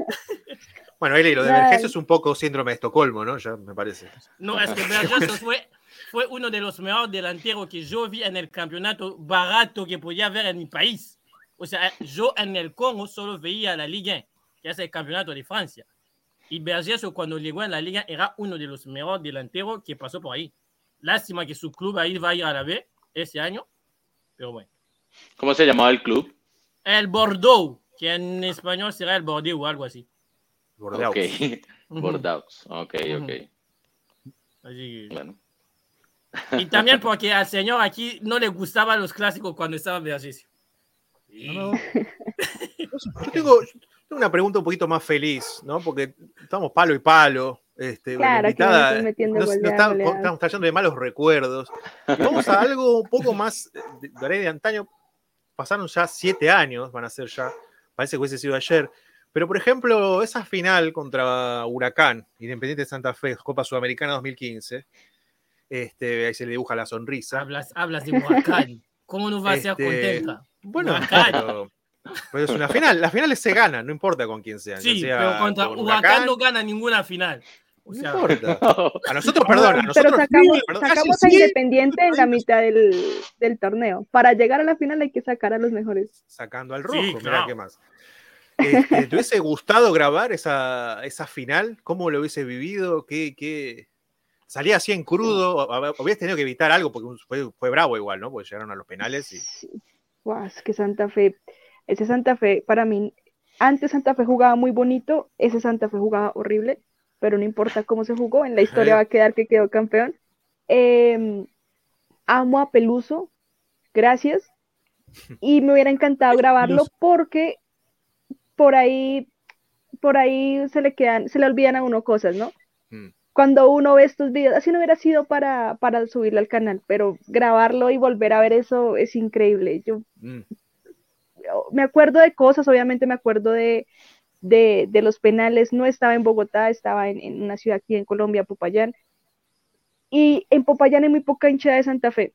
Bueno, Eli, lo de. Vergesio es un poco síndrome de Estocolmo, ¿no? Ya me parece. No, es que Vergesio fue, fue uno de los mejores delanteros que yo vi en el campeonato barato que podía ver en mi país. O sea, yo en el Congo solo veía la Liga, que es el campeonato de Francia. Y Vergesio cuando llegó en la Liga era uno de los mejores delanteros que pasó por ahí. Lástima que su club ahí va a ir a la B ese año, pero bueno. ¿Cómo se llamaba el club? El Bordeaux, que en español será el Bordeaux o algo así. Bordeaux. Ok. Bordeaux. Ok, ok. Así que- Bueno. Y también porque al señor aquí no le gustaban los clásicos cuando estaba en Vergesio. No, Yo tengo una pregunta un poquito más feliz, ¿no? Porque estamos palo y palo. Este, Claro, me invitada nos- nos goleada. estamos trayendo de malos recuerdos. Y vamos a algo un poco más de, de, de antaño. Pasaron ya siete años, van a ser ya, parece que hubiese sido ayer. Pero, por ejemplo, esa final contra Huracán, Independiente de Santa Fe, Copa Sudamericana 2015, este, ahí se le dibuja la sonrisa. Hablas, hablas de Huacán. ¿Cómo no va a ser Este, contenta? Bueno, Pero, es una final. Las finales se ganan, no importa con quién sean. Sí, sea pero contra con Huracán no gana ninguna final. O No importa. A nosotros, perdón, a Pero nosotros. sacamos, perdón. sacamos Sí, a sí, Independiente en la mitad del, del torneo. Para llegar a la final hay que sacar a los mejores. Sacando al rojo, Sí, claro. qué más. Este, ¿Te hubiese gustado grabar esa, esa final? ¿Cómo lo hubiese vivido? ¿Qué, qué... ¿Salía así en crudo? Hubieras tenido que evitar algo porque fue, fue bravo igual, ¿no? Porque llegaron a los penales y. Es que Santa Fe, ese Santa Fe, para mí, antes Santa Fe jugaba muy bonito, ese Santa Fe jugaba horrible, pero no importa cómo se jugó, en la historia va a quedar que quedó campeón. Eh, amo a Peluso, gracias. Y me hubiera encantado grabarlo porque por ahí, por ahí se le quedan, se le olvidan a uno cosas, ¿no? Mm. Cuando uno ve estos videos, así no hubiera sido para, para subirlo al canal, pero grabarlo y volver a ver eso es increíble. Yo Mm. Me acuerdo de cosas, obviamente me acuerdo de, de, de los penales, no estaba en Bogotá, estaba en, en una ciudad aquí en Colombia, Popayán, y en Popayán hay muy poca hincha de Santa Fe.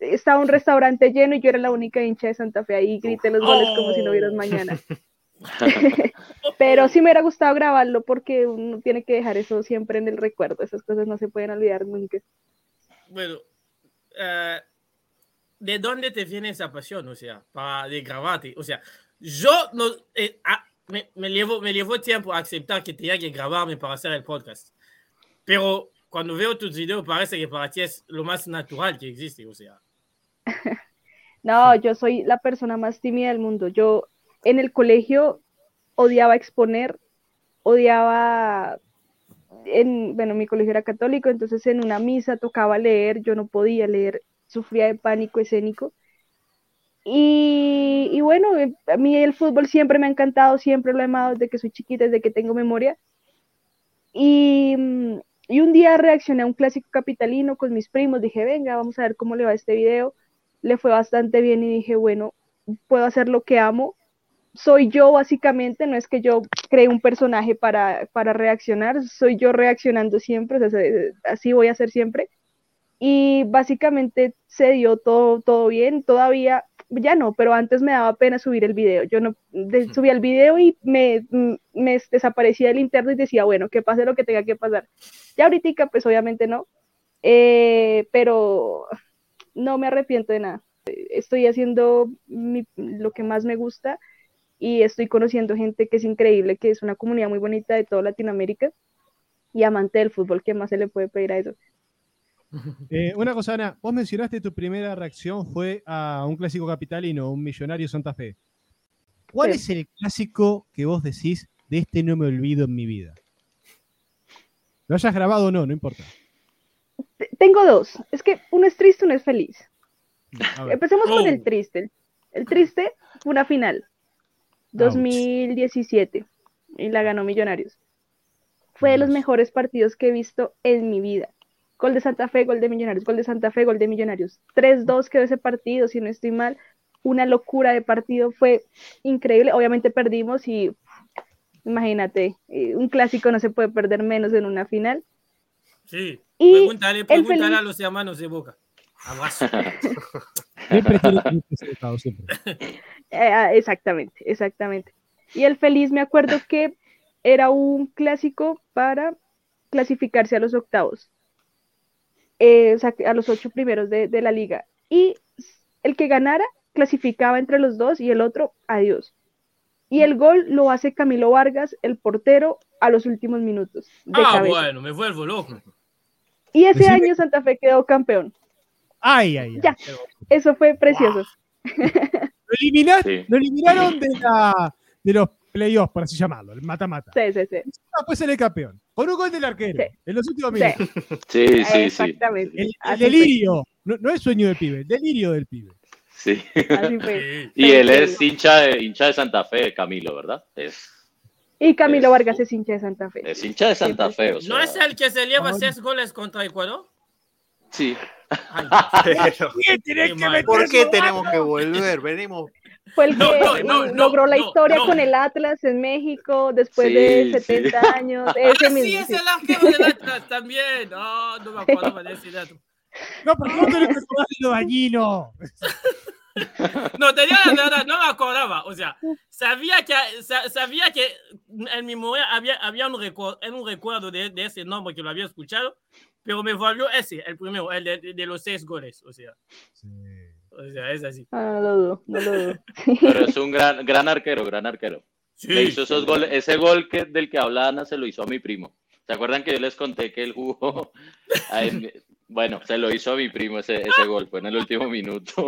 Estaba un restaurante lleno y yo era la única hincha de Santa Fe, ahí grité los goles como si no hubiera un mañana. Pero sí me hubiera gustado grabarlo porque uno tiene que dejar eso siempre en el recuerdo, esas cosas no se pueden olvidar nunca. bueno, eh, ¿de dónde te viene esa pasión? O sea, para de grabarte. O sea, yo no, eh, ah, me, me, llevo, me llevó tiempo a aceptar que tenía que grabarme para hacer el podcast. Pero cuando veo tus videos parece que para ti es lo más natural que existe. O sea, No, yo soy la persona más tímida del mundo. Yo en el colegio odiaba exponer, odiaba, en, bueno, mi colegio era católico, entonces en una misa tocaba leer, yo no podía leer, sufría de pánico escénico. Y, bueno, eh, a mí el fútbol siempre me ha encantado, siempre lo he amado desde que soy chiquita, desde que tengo memoria. Y, mm, y un día reaccioné a un clásico capitalino con mis primos, dije, venga, vamos a ver cómo le va este video. Le fue bastante bien y dije, bueno, puedo hacer lo que amo. Soy yo básicamente, no es que yo cree un personaje para, para reaccionar, soy yo reaccionando siempre, así voy a hacer siempre. Y básicamente se dio todo, todo bien, todavía, ya no, pero antes me daba pena subir el video. Yo no de- subía el video y me, m- me desaparecía el internet y decía, bueno, que pase lo que tenga que pasar. Ya ahorita, pues obviamente no, eh, pero no me arrepiento de nada. Estoy haciendo mi- lo que más me gusta y estoy conociendo gente que es increíble, que es una comunidad muy bonita de toda Latinoamérica y amante del fútbol. ¿Qué más se le puede pedir a eso? Eh, una cosa, Ana, vos mencionaste tu primera reacción fue a un clásico capitalino, un millonario Santa Fe. ¿Cuál Sí. es el clásico que vos decís de este no me olvido en mi vida? Lo hayas grabado o no, no importa. Te- Tengo dos. Es que uno es triste, uno es feliz. Empecemos con Oh. el triste. El triste fue una final, 2017, y la ganó Millonarios. Fue de los mejores partidos que he visto en mi vida. Gol de Santa Fe, gol de Millonarios, gol de Santa Fe, gol de Millonarios. 3-2 quedó ese partido, si no estoy mal. Una locura de partido, fue increíble. Obviamente perdimos y imagínate, eh, un clásico no se puede perder menos en una final. Sí. Y Pregúntale, el pregúntale feliz- a los hermanos de Boca. Siempre. Eh, ah, exactamente, exactamente. Y el feliz me acuerdo que era un clásico para clasificarse a los octavos, eh, o sea, a los ocho primeros de, de la liga. Y el que ganara clasificaba entre los dos y el otro, adiós. Y el gol lo hace Camilo Vargas, el portero, a los últimos minutos. De Ah, cabeza. bueno, me vuelvo loco. Y ese Decime- año Santa Fe quedó campeón. Ay, ay, ay. Ya. Eso fue precioso. Lo, eliminar- Sí. lo eliminaron de, la, de los playoffs, por así llamarlo, el mata-mata. Sí, sí, sí. Después sale campeón. Con un gol del arquero. Sí. En los últimos minutos. Sí, sí, sí. Exactamente. El, delirio. No, no es sueño del pibe, el delirio del pibe. Sí. Así fue. Sí. Y él es hincha de, hincha de Santa Fe, Camilo, ¿verdad? Es, Y Camilo Es- Vargas es hincha de Santa Fe. es hincha de Santa Fe. O ¿No sea, es el que se lleva Ahora- seis goles contra Ecuador? Sí. Ay, Pero, qué mal. ¿Por qué tenemos que volver? Venimos. Fue el que No, no, no, no, logró la no, historia no. con el Atlas en México después Sí, de sí. 70 años. Ese Ah, sí, mismo. es sí. el arquero del Atlas también. No, no me acordaba de ese dato. No, no tenés que acordar de lo dañino. No, tenía la verdad, no me acordaba. O sea, sabía que, sa- sabía que en mi memoria había, había un, recu- un recuerdo de, de ese nombre que lo había escuchado, pero me volvió ese, el primero, el de, de los seis goles. O sea, o sea es así. Ah, no lo dudo, no lo dudo. Pero es un gran, gran arquero, gran arquero. Sí, Le hizo esos goles, ese gol que, del que habla Ana se lo hizo a mi primo. ¿Se acuerdan que yo les conté que él jugó? Bueno, se lo hizo a mi primo ese, ese gol, fue en el último minuto.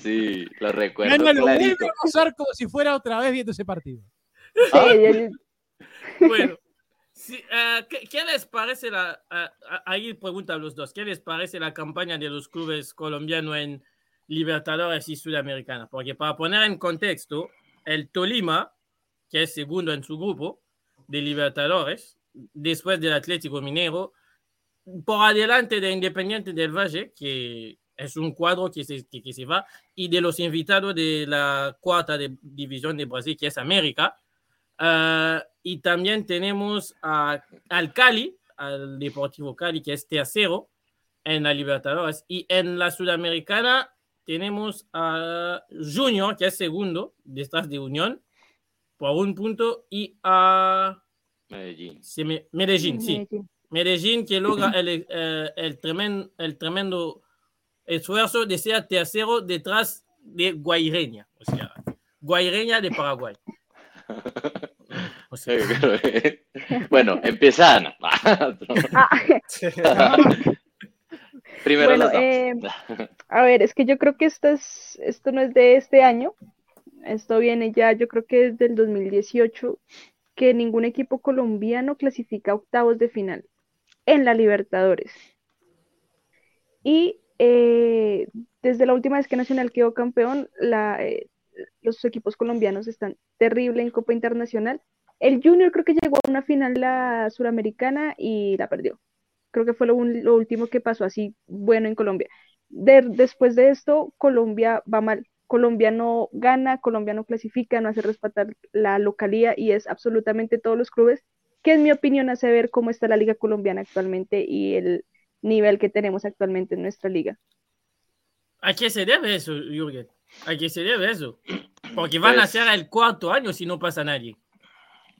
Sí, lo recuerdo Ana lo vuelve a como si fuera otra vez viendo ese partido. Sí, yo- Bueno, sí, eh, ¿qué, qué les parece la... ah, ahí pregunta a los dos, ¿qué les parece la campaña de los clubes colombianos en Libertadores y Sudamericana? Porque para poner en contexto, el Tolima, que es segundo en su grupo de Libertadores, después del Atlético Minero, por adelante de Independiente del Valle, que es un cuadro que se, que, que se va, y de los invitados de la cuarta de- división de Brasil, que es América. Ah, y también tenemos a- al Cali, al Deportivo Cali, que es tercero en la Libertadores. Y en la Sudamericana tenemos a Junior, que es segundo, detrás de Unión, por un punto, y a Medellín. se me- Medellín, sí. Medellín. Medellín que logra el, eh, el, tremendo, el tremendo esfuerzo de ser tercero detrás de Guaireña, o sea, Guaireña de Paraguay. O sea, Bueno, empieza Ana. Ah, Primero bueno, eh, a ver, es que yo creo que esto, es, esto no es de este año. Esto viene ya, yo creo que desde el 2018, que ningún equipo colombiano clasifica a octavos de final en la Libertadores. Y eh, desde la última vez que Nacional quedó campeón, la, eh, los equipos colombianos están terrible en Copa Internacional. El Junior creo que llegó a una final la suramericana y la perdió. Creo que fue lo, último que pasó así bueno en Colombia. De- después de esto, Colombia va mal. Colombia no gana, Colombia no clasifica, no hace respetar la localía y es absolutamente todos los clubes, que en mi opinión hace ver cómo está la liga colombiana actualmente y el nivel que tenemos actualmente en nuestra liga. ¿A qué se debe eso, Jürgen? ¿A qué se debe eso? Porque van a Pues- ser el cuarto año si no pasa nadie.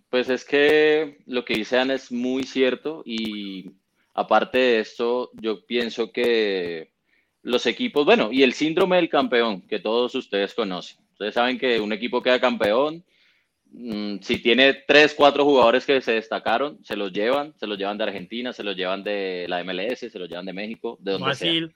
Pues es que lo que dice Ana es muy cierto y aparte de esto, yo pienso que los equipos, bueno, y el síndrome del campeón que todos ustedes conocen. Ustedes saben que un equipo queda campeón, mm, si tiene tres, cuatro jugadores que se destacaron, se los llevan, se los llevan de Argentina, se los llevan de la MLS, se los llevan de México, de donde sea. Brasil.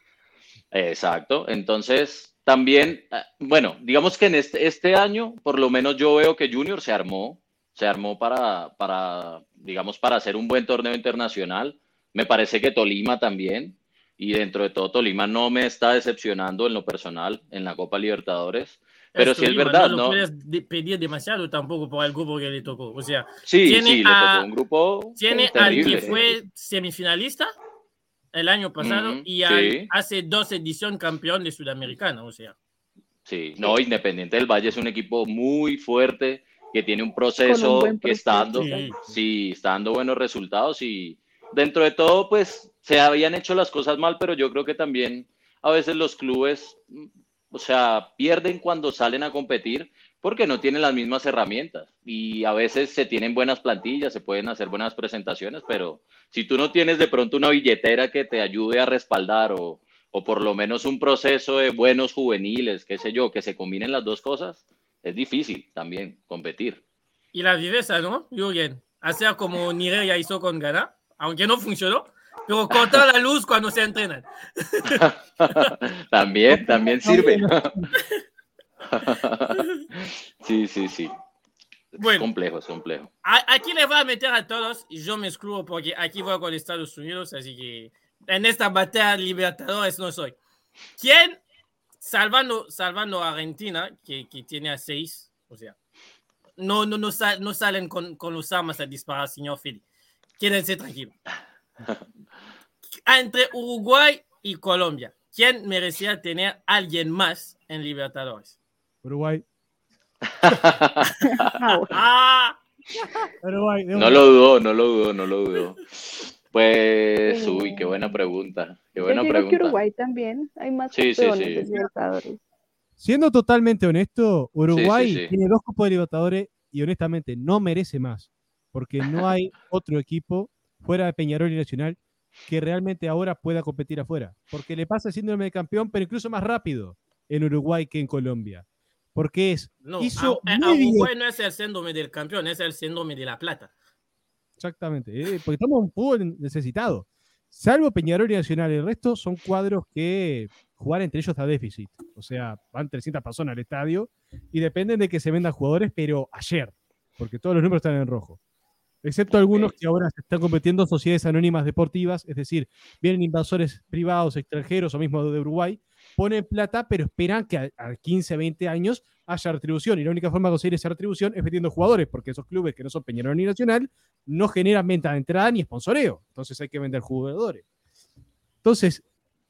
Exacto. Entonces, también, ah, bueno, digamos que en este, este año, por lo menos yo veo que Junior se armó, se armó para, para, digamos, para hacer un buen torneo internacional. Me parece que Tolima también. y dentro de todo Tolima no me está decepcionando en lo personal en la Copa Libertadores. Pero Esto sí es verdad, No ¿no? lo puedes de- pedir demasiado tampoco por el grupo que le tocó. O sea, Sí, tiene sí, le a- tocó un grupo tiene al que fue semifinalista el año pasado Ujú, y al- sí. hace dos ediciones campeón de Sudamericana. O sea, Sí, no, Independiente del Valle es un equipo muy fuerte que tiene un proceso buen que está dando, proceso. sí, está dando buenos resultados y dentro de todo, pues se habían hecho las cosas mal, pero yo creo que también a veces los clubes, mm, o sea, pierden cuando salen a competir porque no tienen las mismas herramientas y a veces se tienen buenas plantillas, se pueden hacer buenas presentaciones, pero si tú no tienes de pronto una billetera que te ayude a respaldar o, o por lo menos un proceso de buenos juveniles, qué sé yo, que se combinen las dos cosas, es difícil también competir. y la viveza, ¿no, Jürgen? Hacer como Nigeria hizo con Ghana, aunque no funcionó, pero cortar la luz cuando se entrenan. también, también sirve. sí, sí, sí. Es Bueno. complejo, es complejo. A- Aquí les voy a meter a todos y yo me excluyo porque aquí voy con Estados Unidos, así que en esta batalla Libertadores no soy. ¿Quién, salvando, salvando a Argentina, que, que tiene a seis, o sea, no, no, no, sal- no salen con, con los armas a disparar, señor Fili. Quédense tranquilos. Entre Uruguay y Colombia, ¿quién merecía tener alguien más en Libertadores? Uruguay. Uruguay. No lo dudó, no lo dudó, no lo dudó. Pues, uy, qué buena pregunta. Qué Yo buena digo que pregunta. Uruguay también. Hay más Sí, sí, campeones sí. Libertadores. Siendo totalmente honesto, Uruguay Sí, sí, sí. tiene dos Copas de Libertadores y honestamente no merece más, porque no hay otro equipo fuera de Peñarol y Nacional que realmente ahora pueda competir afuera, porque le pasa el síndrome de campeón, pero incluso más rápido en Uruguay que en Colombia, porque es No, hizo a- a- muy bien- Uruguay no es el síndrome del campeón, es el síndrome de la plata. Exactamente, eh, porque estamos un fútbol necesitado. Salvo Peñarol y Nacional, el resto son cuadros que jugar entre ellos está déficit. O sea, van 300 personas al estadio y dependen de que se vendan jugadores, pero ayer, porque todos los números están en rojo. Excepto algunos que ahora se están compitiendo en sociedades anónimas deportivas, es decir, vienen inversores privados, extranjeros o mismo de Uruguay, ponen plata, pero esperan que a, a 15, 20 años haya retribución. Y la única forma de conseguir esa retribución es vendiendo jugadores, porque esos clubes que no son Peñarol ni Nacional no generan venta de entrada ni sponsoreo. Entonces hay que vender jugadores. Entonces,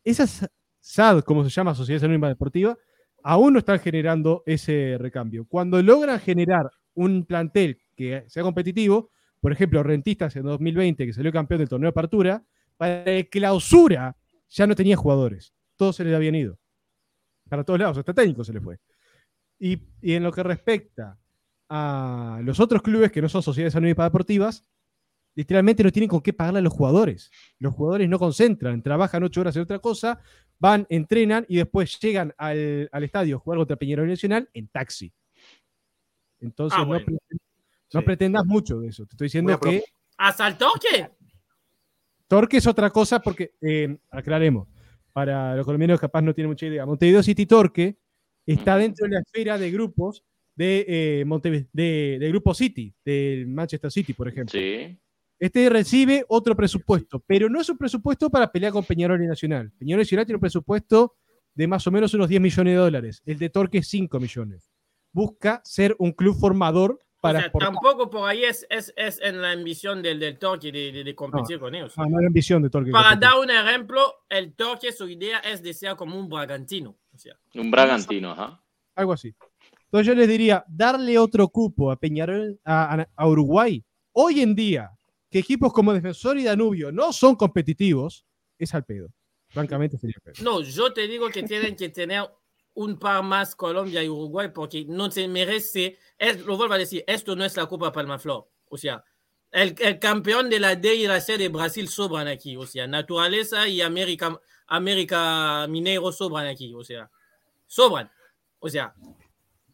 esas SAD, como se llama, Sociedades Anónimas Deportivas, aún no están generando ese recambio. Cuando logran generar un plantel que sea competitivo, por ejemplo, Rentistas en 2020, que salió campeón del torneo de apertura, para clausura ya no tenía jugadores. Todos se les habían ido. Para todos lados, hasta técnico se les fue. Y, y en lo que respecta a los otros clubes que no son sociedades anónimas deportivas, literalmente no tienen con qué pagarle a los jugadores. Los jugadores no concentran, trabajan ocho horas en otra cosa, van, entrenan y después llegan al, al estadio a jugar contra Peñarol Nacional en taxi. Entonces Ah, no, Sí. pretendas mucho de eso. Te estoy diciendo que ¿Asaltó o qué? Torque es otra cosa porque, eh, aclaremos, para los colombianos capaz no tienen mucha idea. Montevideo City Torque está dentro de la esfera de grupos de, eh, de, de Grupo City, del Manchester City, por ejemplo. Sí, Este recibe otro presupuesto, pero no es un presupuesto para pelear con Peñarol y Nacional. Peñarol y Nacional tiene un presupuesto de más o menos unos 10 millones de dólares. El de Torque es 5 millones. Busca ser un club formador para o sea, exportar. tampoco por ahí es, es, es en la ambición del, del Torque de, de, de competir con ellos. Ah, no hay ambición de Torque. Para dar un ejemplo, el Torque, su idea es de ser como un Bragantino. O sea, un Bragantino, ajá. Algo así. Entonces yo les diría, darle otro cupo a Peñarol, a, a- a Uruguay, hoy en día, que equipos como Defensor y Danubio no son competitivos, es al pedo. Francamente sería al pedo. no, yo te digo que tienen que tener un par más Colombia y Uruguay porque no se merece, es, lo vuelvo a decir, esto no es la Copa Palmaflor. O sea, el, campeón de la D y la C de Brasil sobran aquí. O sea, Naturaleza y América, América Mineiro sobran aquí. O sea, sobran. O sea,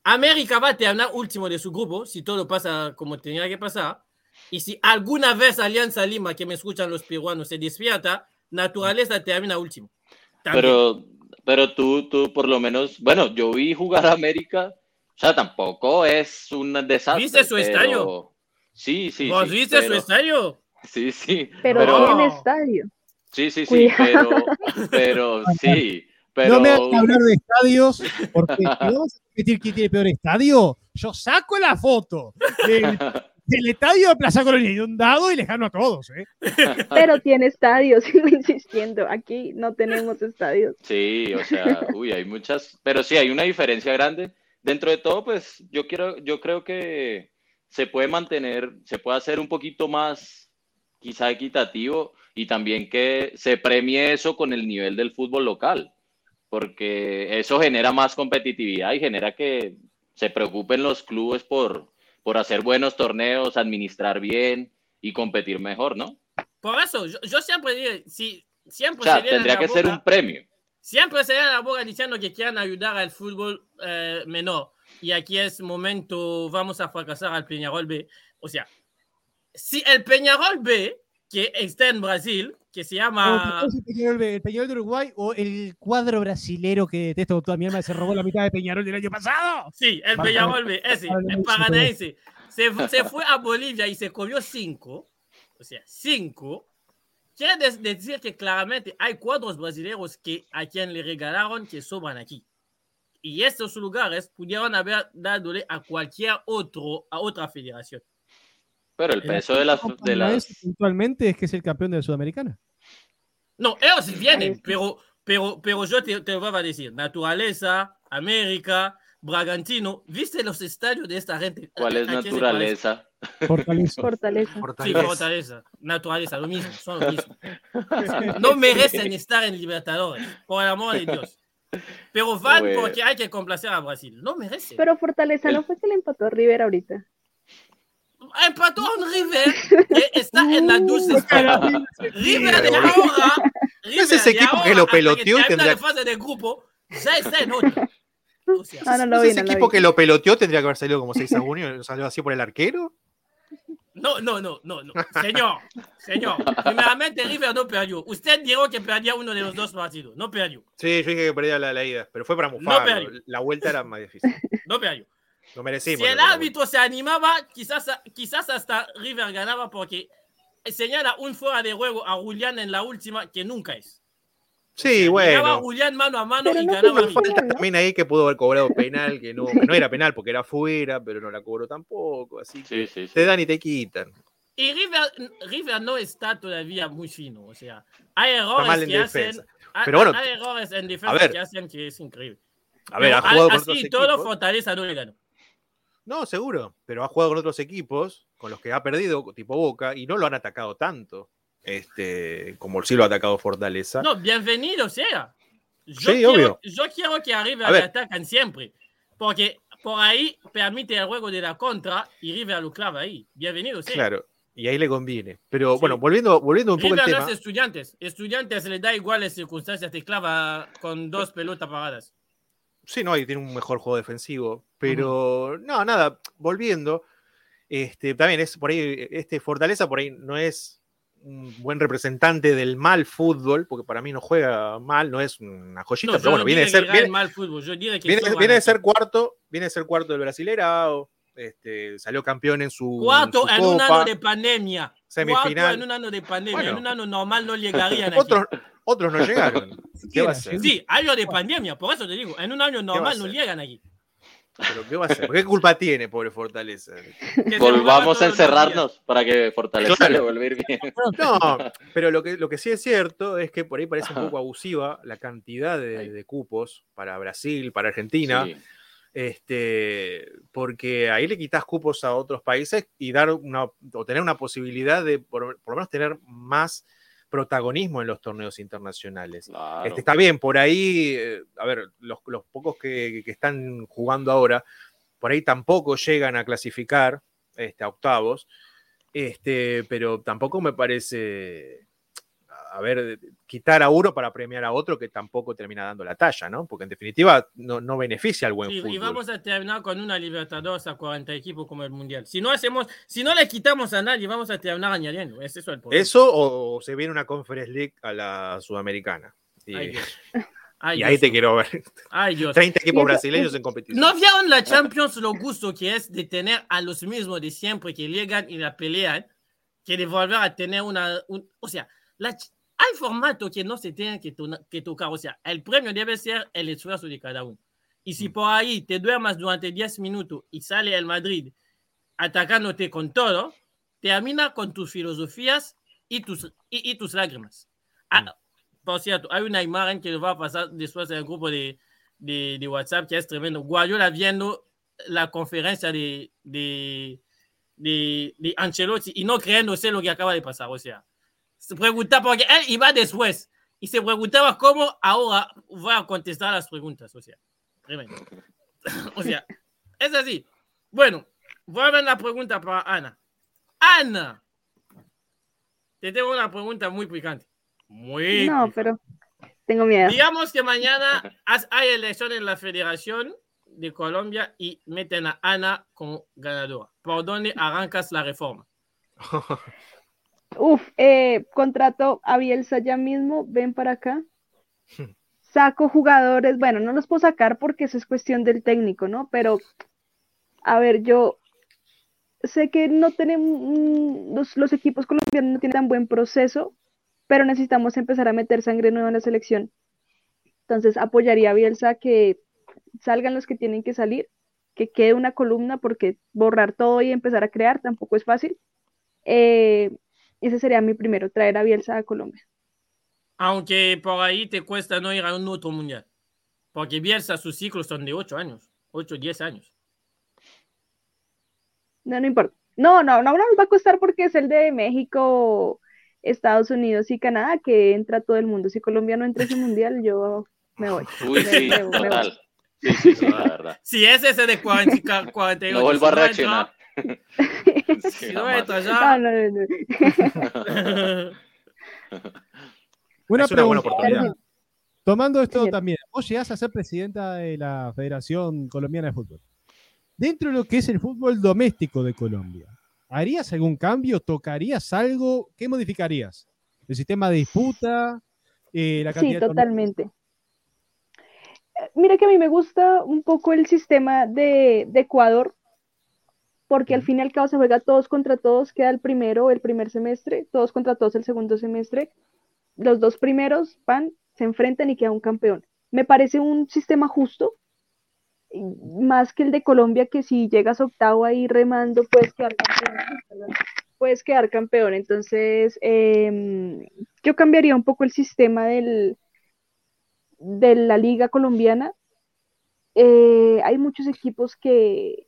América va a terminar último de su grupo si todo pasa como tenía que pasar. Y si alguna vez Alianza Lima, que me escuchan los peruanos, se despierta, Naturaleza termina último. También. Pero, pero tú, tú por lo menos, bueno, yo vi jugar a América, o sea, tampoco es un desastre. ¿Viste su pero- estadio? Sí, sí. ¿Vos sí, viste su pero- estadio? Sí, sí. Pero, Pero- en estadio. Sí, sí, sí, pero, Cuidado. pero sí, pero No me hagas hablar de estadios, porque si vamos a quién tiene peor estadio, yo saco la foto del, del estadio de Plaza Colonia inundado y les gano a todos. ¿eh? Pero tiene estadios, sigo insistiendo. Aquí no tenemos estadios. Sí, o sea, uy, hay muchas, pero sí hay una diferencia grande. Dentro de todo, pues yo quiero, yo creo que se puede mantener, se puede hacer un poquito más, quizá equitativo, y también que se premie eso con el nivel del fútbol local, porque eso genera más competitividad y genera que se preocupen los clubes por, por hacer buenos torneos, administrar bien y competir mejor, ¿no? Por eso, yo, yo siempre digo, si O siempre sea, se tendría que ser boca- un premio. Siempre se la boca diciendo que quieren ayudar al fútbol eh, menor. Y aquí es momento, vamos a fracasar al Peñarol B. O sea, si el Peñarol B, que está en Brasil, que se llama... El Peñarol, de- Peñarol de Uruguay o el cuadro brasilero que detesto con toda mi alma, se robó la mitad de Peñarol del año pasado. Sí, el Peñarol B, ese, el paranaense. Se, se fue a Bolivia y se comió cinco. O sea, cinco. Quiere decir que claramente hay cuadros brasileños que a quien le regalaron que sobran aquí. Y estos lugares pudieron haber dándole a cualquier otro, a otra federación. Pero el peso de las, de las, puntualmente es que es el campeón de la Sudamericana. No, ellos vienen, pero, pero, pero yo te, te voy a decir, Naturaleza, América, Bragantino, ¿viste los estadios de esta gente? ¿cuál es ¿A quién se naturaleza? Fortaleza. Fortaleza. Sí, Fortaleza. fortaleza, naturaleza, lo mismo, son lo mismo. No merecen estar en Libertadores, por el amor de Dios. Pero van Bueno. porque hay que complacer a Brasil. No merecen. Pero Fortaleza no fue que le empató a River ahorita. Empató un River que está en la dulce espera. River de ahora. River es ese de equipo que ahora lo hasta peloteó y tendría- la fase de grupo, ya está en otra. O sea, Ah, no lo Ese vi, no lo equipo vi. que lo peloteó tendría que haber salido como 6 a 1 y salió así por el arquero. No, no, no, no, no. Señor, señor. Primeramente, River no perdió. Usted dijo que perdía uno de los dos partidos. No perdió. Sí, yo dije que perdía la, la ida, pero fue para No mufar. perdió. la vuelta era más difícil. No perdió. Lo merecimos. Si el árbitro se animaba, quizás, quizás hasta River ganaba porque señala un fuera de juego a Julián en la última que nunca es. Sí, bueno. Julián mano a mano Pero y no ganaba. Falta ¿no? también ahí que pudo haber cobrado penal, que no, que no era penal porque era fuera, pero no la cobró tampoco. Así que Sí, sí, sí. te dan y te quitan. Y River, River no está todavía muy fino. O sea, hay errores mal en que defensa. hacen. hay- Pero bueno, hay errores en defensa ver. que hacen que es increíble. A ver, Pero ha jugado con así todo equipos. Fortaleza no le ganó. No, seguro, pero ha jugado con otros equipos con los que ha perdido, tipo Boca, y no lo han atacado tanto. Este, como sí lo ha atacado Fortaleza. No, bienvenido sea. Yo, Sí, quiero, obvio. yo quiero que a River A le atacan siempre. Porque por ahí permite el juego de la contra y River lo clava ahí. Bienvenido sea. Claro, y ahí le conviene. Pero Sí. bueno, volviendo, volviendo un poco River al no tema. es estudiantes. Estudiantes le da igual las circunstancias, te clava con dos pelotas paradas. Sí, no, y tiene un mejor juego defensivo. Pero, no, nada, volviendo. Este, también es por ahí, este Fortaleza por ahí no es un buen representante del mal fútbol, porque para mí no juega mal, no es una joyita, No, pero bueno, no viene de ser, viene, mal fútbol. Yo viene- de ser cuarto, viene de ser cuarto del Brasilerao, este, salió campeón en su, Cuarto su en un año de pandemia. semifinal. Cuarto en un año de pandemia. Bueno. En un año normal no llegarían aquí. Otros, no llegaron. ¿Qué va a hacer? Sí, año de pandemia. Por eso te digo, en un año normal no llegan aquí. Pero ¿qué va a hacer? ¿Qué culpa tiene, pobre Fortaleza? Volvamos a encerrarnos para que Fortaleza Claro. le ir bien. No, pero lo que, lo que sí es cierto es que por ahí parece un poco abusiva la cantidad de, de cupos para Brasil, para Argentina, Sí. este, porque ahí le quitas cupos a otros países y dar una, o tener una posibilidad de por, por lo menos tener más protagonismo en los torneos internacionales. Claro. Este, está bien, por ahí, eh, a ver, los, los pocos que, que están jugando ahora, por ahí tampoco llegan a clasificar este, a octavos, este, pero tampoco me parece, a ver, quitar a uno para premiar a otro que tampoco termina dando la talla, ¿no? Porque en definitiva no, no beneficia al buen Sí, fútbol. y vamos a terminar con una Libertadores a 40 equipos como el Mundial. Si no hacemos, si no le quitamos a nadie, vamos a terminar añadiendo. Es eso el problema. Eso o se viene una Conference League a la sudamericana. Y, Ay, Dios. Ay, y ahí te quiero ver. Ay, Dios. 30 equipos brasileños en competición. ¿No vieron la Champions lo gusto que es de tener a los mismos de siempre que llegan y la pelean? Que de volver a tener una... un- o sea, la hay formatos que no se tienen que, que tocar. O sea, el premio debe ser el esfuerzo de cada uno. Y si por ahí te duermas durante 10 minutos y sale el Madrid atacándote con todo, termina con tus filosofías y tus, y, y tus lágrimas. Ah, por cierto, hay una imagen que va a pasar después en el grupo de, de, de WhatsApp que es tremendo. Guardiola viendo la conferencia de, de, de, de Ancelotti y no creyéndose lo que acaba de pasar. O sea, se pregunta porque él iba después y se preguntaba cómo ahora va a contestar las preguntas. O sea, tremendo. O sea, es así. Bueno, voy a ver la pregunta para Ana. Ana, te tengo una pregunta muy picante. Muy No, picante. pero tengo miedo. Digamos que mañana has- hay elección en la Federación de Colombia y meten a Ana como ganadora. ¿Por dónde arrancas la reforma? Uf, eh, contrato a Bielsa ya mismo, ven para acá. Saco jugadores, bueno, no los puedo sacar porque eso es cuestión del técnico, ¿no? Pero, a ver, yo sé que no tenemos, mm, los, los equipos colombianos no tienen tan buen proceso, pero necesitamos empezar a meter sangre nueva en la selección. Entonces, apoyaría a Bielsa que salgan los que tienen que salir, que quede una columna, porque borrar todo y empezar a crear tampoco es fácil. Eh, ese sería mi primero, traer a Bielsa a Colombia. Aunque por ahí te cuesta no ir a un otro mundial. Porque Bielsa, sus ciclos son de 8 años, 8, 10 años. No, no importa. No, no, no, no nos va a costar porque es el de México, Estados Unidos y Canadá, que entra todo el mundo. Si Colombia no entra ese mundial, yo me voy. Uy, Me- sí, me- me voy. Sí, sí, sí, la verdad. Si es ese de 40, 48, No vuelvo a no reaccionar. Sí, no No, no. Una Es una buena oportunidad. Tomando esto también, vos llegás a ser presidenta de la Federación Colombiana de Fútbol. Dentro de lo que es el fútbol doméstico de Colombia, ¿harías algún cambio? ¿Tocarías algo? ¿Qué modificarías? ¿El sistema de disputa? Eh, la Sí, cantidad torneos? totalmente. Eh, Mira que a mí me gusta un poco el sistema de, de Ecuador, porque al fin y al cabo se juega todos contra todos, queda el primero el primer semestre, todos contra todos el segundo semestre. Los dos primeros van, se enfrentan y queda un campeón. Me parece un sistema justo, más que el de Colombia, que si llegas octavo ahí remando, puedes quedar campeón. Puedes quedar campeón. Entonces, em, yo cambiaría un poco el sistema del, de la liga colombiana. Eh, hay muchos equipos que,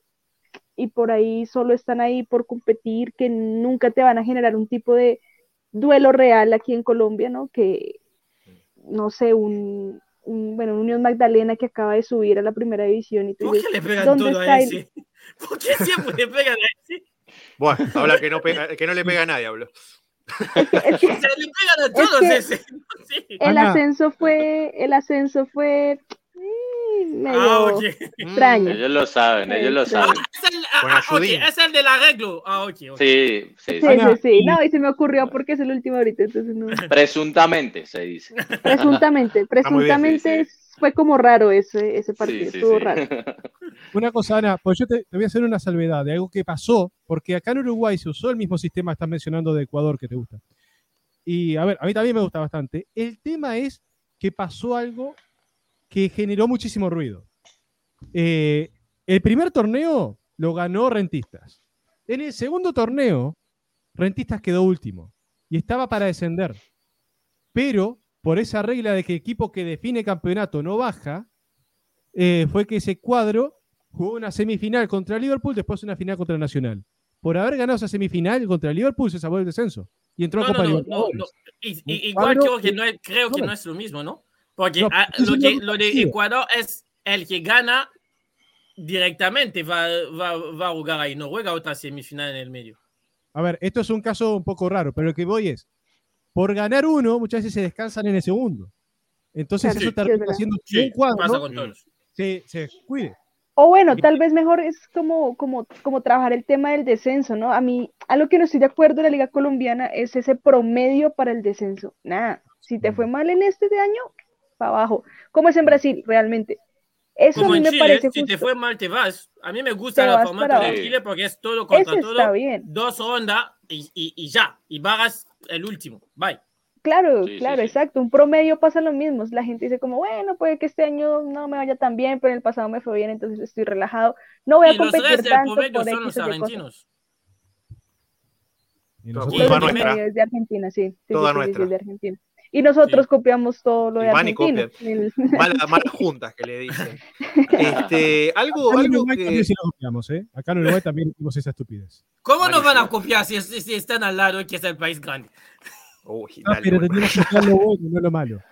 y por ahí solo están ahí por competir, que nunca te van a generar un tipo de duelo real aquí en Colombia, ¿no? Que, no sé, un, un- bueno, Unión Magdalena que acaba de subir a la primera división y tú ¿Por qué dices, le pegan ¿dónde todo está a el- ese? ¿Por qué siempre le pegan a ese? Bueno, habla que no, pega- que no le pega a nadie, hablo. es que- O sea, le pegan a todos que- ese. Sí. el Ana. ascenso fue, el ascenso fue medio Ah, ok. extraño. Ellos lo saben, ellos lo saben. Es el, ah, ah, ok, ayudín. es el del arreglo. Ah, ok, ok. Sí, sí, Sí, sí. Sí, sí. y- No, y se me ocurrió porque es el último ahorita, entonces no. Presuntamente se dice. Presuntamente, bien, presuntamente sí, fue como raro ese, ese partido, Sí, sí, estuvo sí. raro. Una cosa, Ana, pues yo te, te voy a hacer una salvedad de algo que pasó, porque acá en Uruguay se usó el mismo sistema, estás mencionando de Ecuador que te gusta. Y a ver, a mí también me gusta bastante. El tema es que pasó algo que generó muchísimo ruido. Eh, el primer torneo lo ganó Rentistas. En el segundo torneo, Rentistas quedó último y estaba para descender. Pero por esa regla de que equipo que define campeonato no baja, eh, fue que ese cuadro jugó una semifinal contra Liverpool, después una final contra el Nacional. Por haber ganado esa semifinal contra Liverpool, se salvó el descenso y entró No, a no, Copa no, no, Libertadores. Y- igual cuadro creo que que- no es, creo que no. no es lo mismo, ¿no? Porque No, eso lo, que, lo de. Ecuador es el que gana directamente va, va, va a jugar ahí, no juega otra semifinal en el medio. A ver, esto es un caso un poco raro, pero lo que voy es, por ganar uno, muchas veces se descansan en el segundo. Entonces Claro, eso sí, termina haciendo que Sí, un cuadro pasa con todos. se, se cuide. O bueno, tal vez mejor es como, como, como trabajar el tema del descenso, ¿no? A mí, a lo que no estoy de acuerdo en la Liga Colombiana es ese promedio para el descenso. Nada, si te fue mal en este de año, para abajo. Como es en Brasil, realmente. Eso Como a mí en me Chile, parece si te justo. fue mal, te vas. A mí me gusta vas formato de. Chile porque es todo contra Ese todo. está bien. Dos rondas y, y, y ya. Y vagas el último. Bye. Claro, Sí, claro, sí. exacto. Un promedio pasa lo mismo. La gente dice como, bueno, puede que este año no me vaya tan bien, pero en el pasado me fue bien, entonces estoy relajado. No voy a Y los competir del tanto promedio por son los argentinos. Y nosotros Los nuestra. de Argentina, sí. Toda nuestra. sí, de Argentina. Y nosotros copiamos todo lo Y de van y Argentina. El- Mala- malas juntas que le dicen. Este, algo, Acá en algo Uruguay que. también se lo copiamos, ¿eh? Acá en Uruguay también hicimos esa estupidez. ¿Cómo nos van a copiar si, si están al lado que es el país grande? Uy, Ah, dale, pero bueno. tenemos que lo bueno, no lo malo.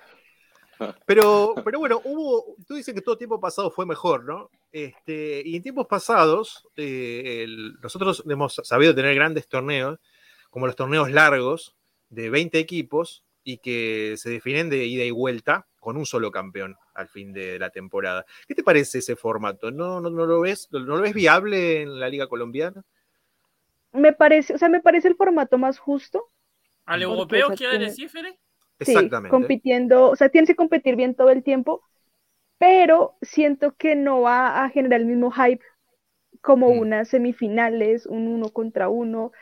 Pero, pero bueno, hubo, tú dices que todo tiempo pasado fue mejor, ¿no? Este, y en tiempos pasados, eh, el- nosotros hemos sabido tener grandes torneos, como los torneos largos, de 20 equipos, y que se definen de ida y vuelta con un solo campeón al fin de la temporada. ¿Qué te parece ese formato? ¿No, no, no lo, ves, ¿No lo ves viable en la Liga Colombiana? me parece, o sea, me parece el formato más justo. ¿Al europeo quiere tiene- decir, Fede? Sí, Exactamente. compitiendo, o sea, tienes que competir bien todo el tiempo, pero siento que no va a generar el mismo hype como Mm. unas semifinales, un uno contra uno.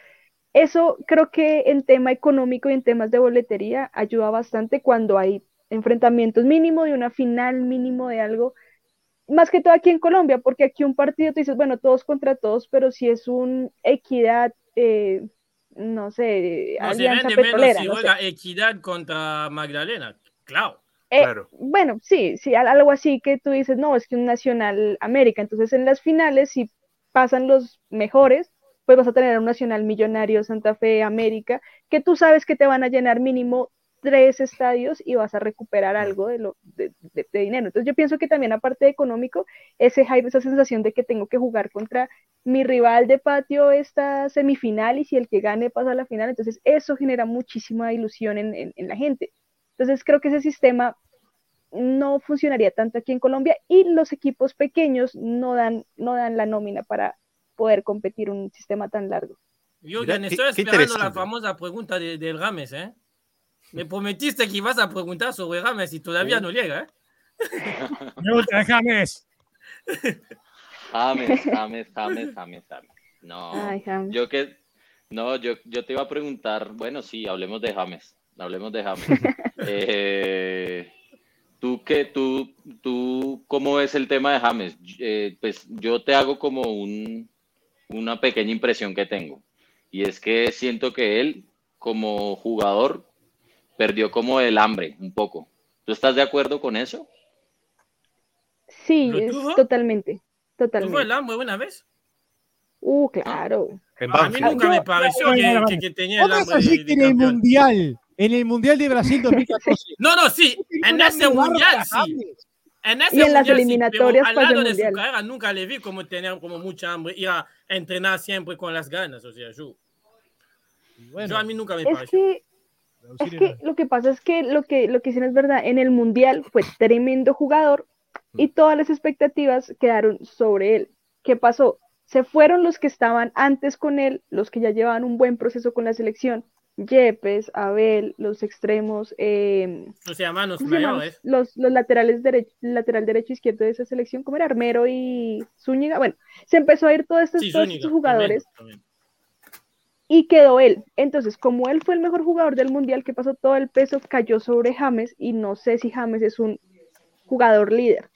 Eso creo que en tema económico y en temas de boletería ayuda bastante cuando hay enfrentamientos mínimo de una final mínimo de algo. Más que todo aquí en Colombia, porque aquí un partido te dices, bueno, todos contra todos, pero si es un equidad, eh, no sé, No, se alianza vende menos petrolera, si no sé. juega Equidad contra Magdalena. Claro. Eh, Claro. Bueno, sí, sí, al- algo así que tú dices, no, es que un Nacional América. Entonces, en las finales, si pasan los mejores, pues vas a tener un Nacional Millonario, Santa Fe, América, que tú sabes que te van a llenar mínimo tres estadios y vas a recuperar algo de, lo, de, de- de dinero. Entonces, yo pienso que también, aparte de económico, ese hype, esa sensación de que tengo que jugar contra mi rival de patio esta semifinal y si el que gane pasa a la final, entonces eso genera muchísima ilusión en, en- en la gente. Entonces creo que ese sistema no funcionaría tanto aquí en Colombia y los equipos pequeños no dan, no dan la nómina para poder competir un sistema tan largo. Jürgen, estoy esperando la famosa pregunta de, del Rames, ¿eh? Me prometiste que ibas a preguntar sobre Rames y todavía no llega, ¿eh? James. James, James, James, James, James. No, Ay, James. yo que, no, yo, yo te iba a preguntar, bueno, sí, hablemos de James, hablemos de James. Eh, tú qué, tú, tú, ¿cómo ves el tema de James? Eh, pues yo te hago como un, una pequeña impresión que tengo, y es que siento que él, como jugador, perdió como el hambre un poco. ¿Tú estás de acuerdo con eso? Sí, ¿Lo es tuvo? totalmente, ¿Tú fue el totalmente. hambre una vez? Uh, claro. En A mí nunca me pareció que, que- que tenía el ¿Cómo es hambre de, de en el. Mundial, en el Mundial de Brasil 2014, No, no, sí, en ese mundial sí. En ese Y en las mundial, sí, eliminatorias pero al lado de su carrera nunca le vi como tener como mucha hambre, ir a entrenar siempre con las ganas, o sea, yo, bueno, yo a mí nunca me Es pareció. que Es que lo que pasa es que lo que, lo que dicen es verdad, en el Mundial fue tremendo jugador y todas las expectativas quedaron sobre él. ¿Qué pasó? Se fueron los que estaban antes con él, los que ya llevaban un buen proceso con la selección, Yepes, Abel, los extremos, eh, O sea, manos los, los laterales derecho, lateral derecho izquierdo de esa selección, como era Armero y Zúñiga. Bueno, se empezó a ir todos estos, Sí, todos Zúñiga, estos jugadores y quedó él. Entonces, como él fue el mejor jugador del mundial, que pasó todo el peso cayó sobre James y no sé si James es un jugador líder.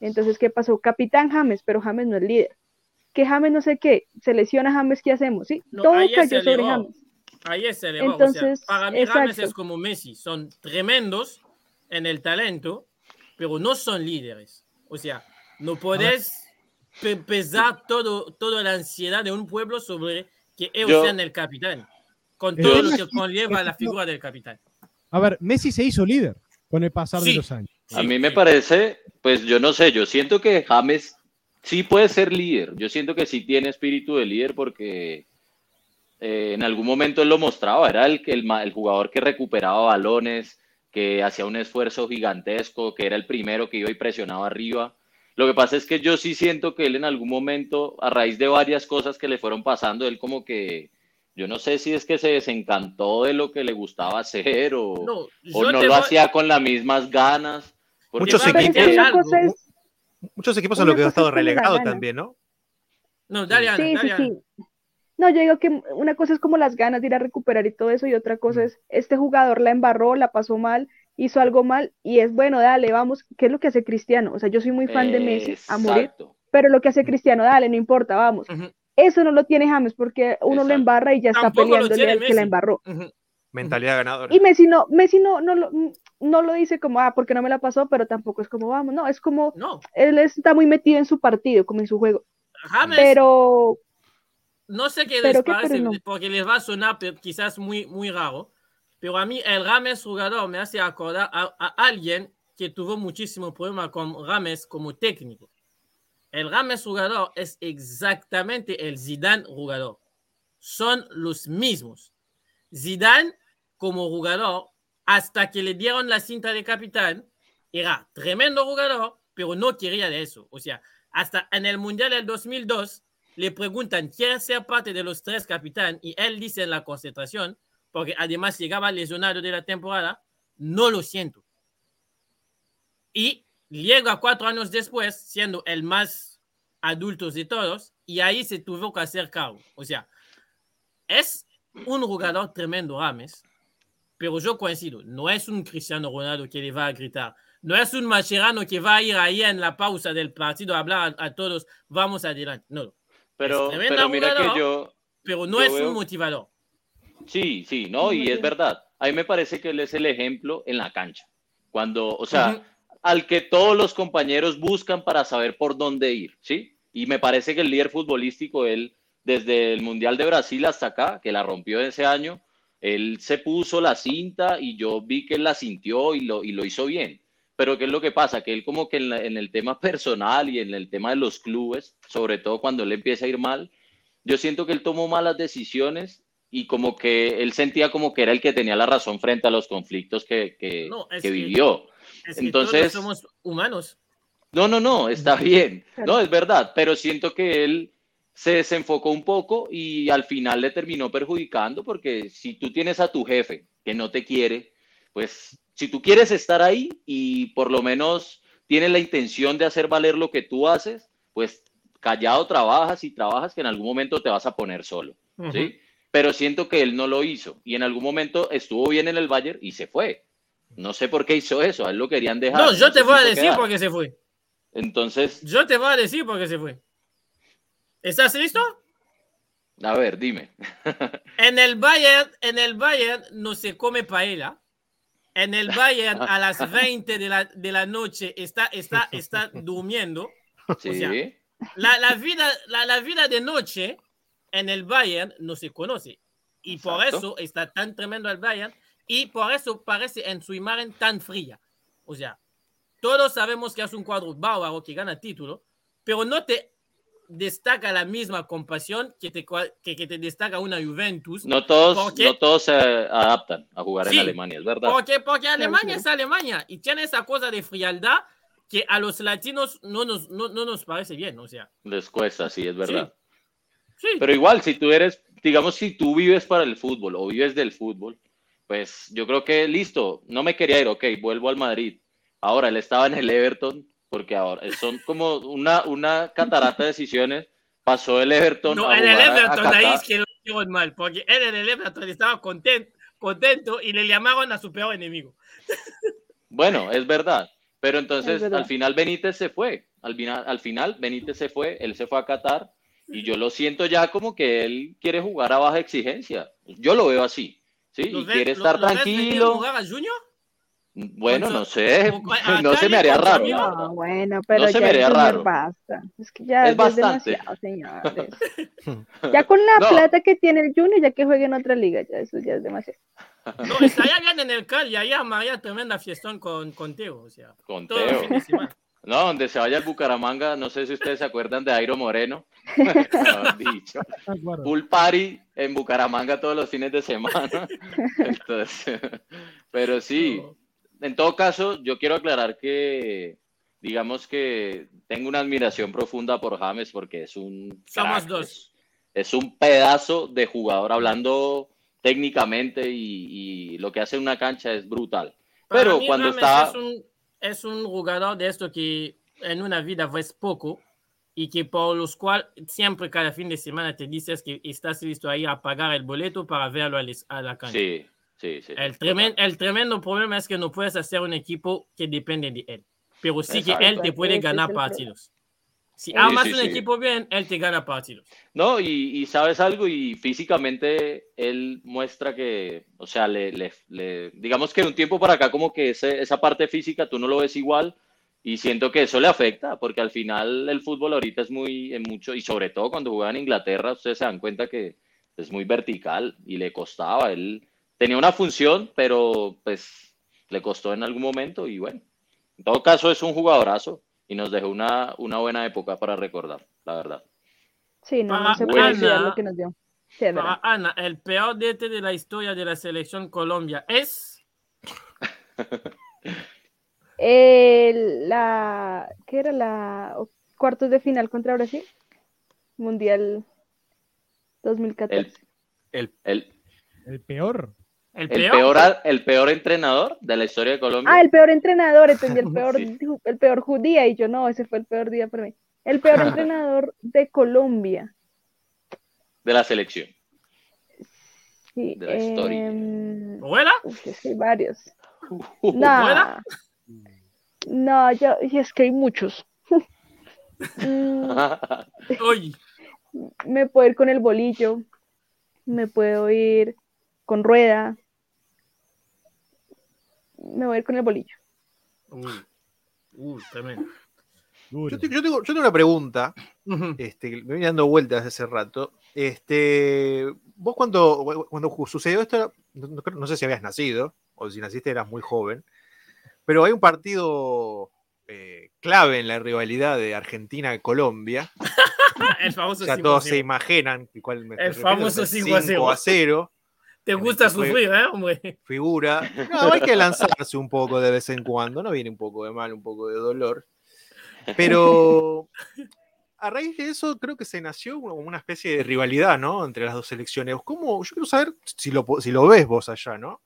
Entonces, ¿qué pasó? Capitán James, pero James no es líder. Que James no sé qué, se lesiona James, ¿qué hacemos? ¿Sí? No, todo cayó sobre. James. Ahí es el error. o sea, para mí James exacto. es como Messi, son tremendos en el talento, pero no son líderes. O sea, no puedes pe- pesar todo, toda la ansiedad de un pueblo sobre que ellos Yo- sean el capitán, con todo lo que conlleva la figura del capitán. A ver, Messi se hizo líder con el pasar de Sí. los años. A Sí, mí me parece, pues yo no sé, yo siento que James sí puede ser líder. Yo siento que sí tiene espíritu de líder porque eh, en algún momento él lo mostraba. Era el, que- el, el jugador que recuperaba balones, que hacía un esfuerzo gigantesco, que era el primero que iba y presionaba arriba. Lo que pasa es que yo sí siento que él en algún momento, a raíz de varias cosas que le fueron pasando, él como que, yo no sé si es que se desencantó de lo que le gustaba hacer o No, o no lo voy- hacía con las mismas ganas. Muchos a equipos- es Muchos equipos en Una lo que ha estado relegado también, ¿no? No, dale, Ana, sí, sí, dale, Ana. sí. No, yo digo que una cosa es como las ganas de ir a recuperar y todo eso, y otra cosa es, este jugador la embarró, la pasó mal, hizo algo mal, y es bueno, dale, vamos, ¿qué es lo que hace Cristiano? O sea, yo soy muy fan de Messi a morir, Exacto. pero lo que hace Cristiano, dale, no importa, vamos. Eso no lo tiene James porque uno lo Exacto. embarra y ya está Tampoco lo peleándole al que la embarró. Mentalidad ganadora. Y Messi no, Messi no, no, lo, no lo dice como, ah, porque no me la pasó, pero tampoco es como, vamos, no, es como, No, él está muy metido en su partido, como en su juego. James, Pero, no sé qué les parece, no. porque les va a sonar quizás muy, muy raro, pero a mí el Rames jugador me hace acordar a, a alguien que tuvo muchísimo problema con Rames como técnico. El Rames jugador es exactamente el Zidane jugador. Son los mismos. Zidane como jugador, hasta que le dieron la cinta de capitán, era tremendo jugador, pero no quería de eso. O sea, hasta en el Mundial del 2002 le preguntan, ¿quieres ser parte de los tres capitán? Y él dice en la concentración, porque además llegaba lesionado de la temporada, no lo siento. Y llega cuatro años después, siendo el más adulto de todos, y ahí se tuvo que hacer cargo. O sea, es un jugador tremendo, Rames, pero yo coincido, no es un Cristiano Ronaldo que le va a gritar, no es un Mascherano que va a ir ahí en la pausa del partido a hablar a, a todos, vamos adelante. No, Pero, Es tremendo pero mira jugador. que yo, pero no Yo es veo- un motivador. Sí, sí, no, y es verdad. A mí me parece que él es el ejemplo en la cancha. Cuando, o sea, al que todos los compañeros buscan para saber por dónde ir, ¿sí? Y me parece que el líder futbolístico, él, desde el Mundial de Brasil hasta acá, que la rompió ese año, él se puso la cinta y yo vi que él la sintió y lo, y lo hizo bien. Pero ¿qué es lo que pasa? Que él como que en, la- en el tema personal y en el tema de los clubes, sobre todo cuando él empieza a ir mal, yo siento que él tomó malas decisiones y como que él sentía como que era el que tenía la razón frente a los conflictos que, que, No, es que que- vivió. Es Entonces- todos somos humanos. No, no, no, está bien. No, es verdad, pero siento que él se desenfocó un poco y al final le terminó perjudicando porque si tú tienes a tu jefe que no te quiere, pues si tú quieres estar ahí y por lo menos tienes la intención de hacer valer lo que tú haces, pues callado trabajas y trabajas que en algún momento te vas a poner solo, ¿sí? Pero siento que él no lo hizo y en algún momento estuvo bien en el Bayern y se fue. No sé por qué hizo eso, a él lo querían dejar. No, yo te voy a decir por qué se fue. Entonces, Yo te voy a decir por qué se fue. ¿Estás listo? a ver, dime. En el Bayern, en el Bayern no se come paella. En el Bayern a las 20 de la, de la noche está, está, está durmiendo. Sí. sea, La, la vida, la, la vida de noche en el Bayern no se conoce. Y por eso está tan tremendo el Bayern y por eso parece en su imagen tan fría. O sea, todos sabemos que es un cuadro bárbaro que gana título, pero no te destaca la misma compasión que te, que, que te destaca una Juventus. no todos, no todos se adaptan a jugar Sí. en Alemania, es verdad. Porque, porque Alemania es Alemania y tiene esa cosa de frialdad que a los latinos no nos, no, no nos parece bien. O sea, Les cuesta, sí, es verdad. sí. Pero igual, si tú eres, digamos, si tú vives para el fútbol o vives del fútbol, pues yo creo que listo, no me quería ir, ok, vuelvo al Madrid. Ahora él estaba en el Everton, porque ahora son como una, una catarata de decisiones. Pasó el Everton. No, a en el Everton ahí es que lo hicieron mal, porque él en el Everton estaba contento, contento y le llamaron a su peor enemigo. Bueno, es verdad. Pero entonces al final Benítez se fue. Al final, al final Benítez se fue, él se fue a Qatar y yo lo siento ya como que él quiere jugar a baja exigencia. Yo lo veo así. ¿sí? ¿Lo Y ves- quiere lo- estar lo a tranquilo. jugar a Junior? Bueno, Contra- no sé, o- a- no se me haría raro. No, bueno, pero No se ya me haría raro. basta. Es que ya, Es demasiado, señores. Ya con la No. plata que tiene el Junior, ya que juegue en otra liga, ya eso ya es demasiado. No, estaría bien en el Cali, ahí armaría tremenda fiestón con, contigo, o sea, Con todo el Teo. fin de semana. No, donde se vaya el Bucaramanga, no sé si ustedes se acuerdan de Airo Moreno. Dicho. Party en Bucaramanga todos los fines de semana. Entonces, pero sí, en todo caso, yo quiero aclarar que, digamos que tengo una admiración profunda por James porque es un. Somos crack, dos. Es, es un pedazo de jugador hablando técnicamente y, y lo que hace en una cancha es brutal. Para Pero mí, cuando Rames está. Es un, es un jugador de esto que en una vida es poco, y que por los cuales siempre cada fin de semana te dices que estás listo ahí a pagar el boleto para verlo a la cancha. Sí, sí, sí. El, tremen- el tremendo problema es que no puedes hacer un equipo que depende de él, pero sí que él te puede ganar partidos. Si armas sí, un sí. equipo bien, él te gana partidos. No, y, y sabes algo, y físicamente él muestra que, o sea, le, le- le- digamos que de un tiempo para acá como que ese- esa parte física tú no lo ves igual y siento que eso le afecta, porque al final el fútbol ahorita es muy, en mucho, y sobre todo cuando juega en Inglaterra, ustedes se dan cuenta que es muy vertical y le costaba, él tenía una función, pero pues le costó en algún momento y bueno, en todo caso es un jugadorazo y nos dejó una, una buena época para recordar, la verdad. Sí, no, no se puede Ana- olvidar lo que nos dio. Sí. Para Ana, el peor DT de la historia de la selección Colombia es. El- la, ¿qué era la cuartos de final contra Brasil? Mundial 2014. El, El peor. El el, peor. el peor entrenador de la historia de Colombia. Ah, el peor entrenador, entendí el peor, Sí. el peor judía y yo no, ese fue el peor día para mí. El peor entrenador de Colombia. de la selección. Sí, De la historia. em, ¿Buena? que hay varios. ¿Buena? No, no, yo, y es que hay muchos. Mm, me puedo ir con el bolillo, me puedo ir con rueda, me voy a ir con el bolillo. Uy, uy, tremendo. Yo, te- yo tengo, yo tengo una pregunta, este, me viene dando vueltas hace rato. Este, vos cuando, cuando sucedió esto, no, no sé si habías nacido, o si naciste eras muy joven, pero hay un partido eh, clave en la rivalidad de Argentina-Colombia. El famoso 5 todos se imaginan que cuál me El famoso es el 5 a 0. 5 a 0. Te gusta fue- sufrir, ¿eh, hombre? figura. No, hay que lanzarse un poco de vez en cuando, no viene un poco de mal, un poco de dolor. Pero a raíz de eso creo que se nació como una especie de rivalidad, ¿no? Entre las dos selecciones. ¿Cómo? Yo quiero saber si lo, si lo ves vos allá, ¿no?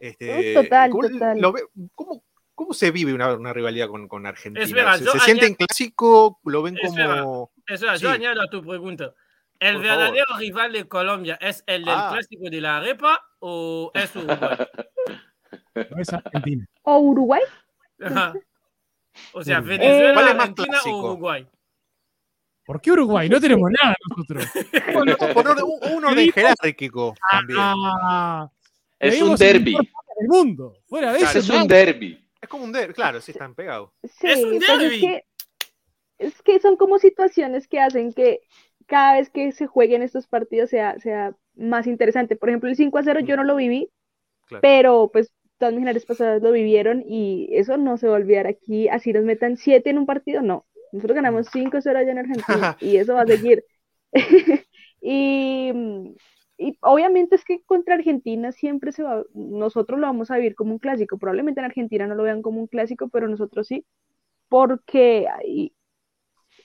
Este, total, ¿cómo, total. lo cómo- cómo se vive una, una rivalidad con, con Argentina? Espera, ¿Se, yo se sienten clásico? ¿Lo ven Espera. como...? Eso, yo Sí. añado a tu pregunta. ¿El Por verdadero rival de Colombia es el del Ah. clásico de la arepa o es Uruguay? No es Argentina. ¿O Uruguay? Ajá. O sea, Eh, Venezuela, ¿cuál es más Argentina o Uruguay. ¿Por qué Uruguay? No tenemos nada nosotros. Bueno, por orden- un, un orden jerárquico también. Ah, es un el derby. del mundo. Fuera de Claro, eso, Es no. un derby. Es como un derbi, claro, sí están pegados. Sí, Es un pues derbi. que, es que son como situaciones que hacen que cada vez que se jueguen estos partidos sea, sea más interesante. Por ejemplo, el 5 a 0 yo no lo viví, Claro. pero pues todas mis generaciones pasadas lo vivieron y eso no se va a olvidar aquí. Así nos metan 7 en un partido, no. Nosotros ganamos 5 a 0 allá en Argentina y eso va a seguir. y, y obviamente es que contra Argentina siempre se va, nosotros lo vamos a vivir como un clásico. Probablemente en Argentina no lo vean como un clásico, pero nosotros sí, porque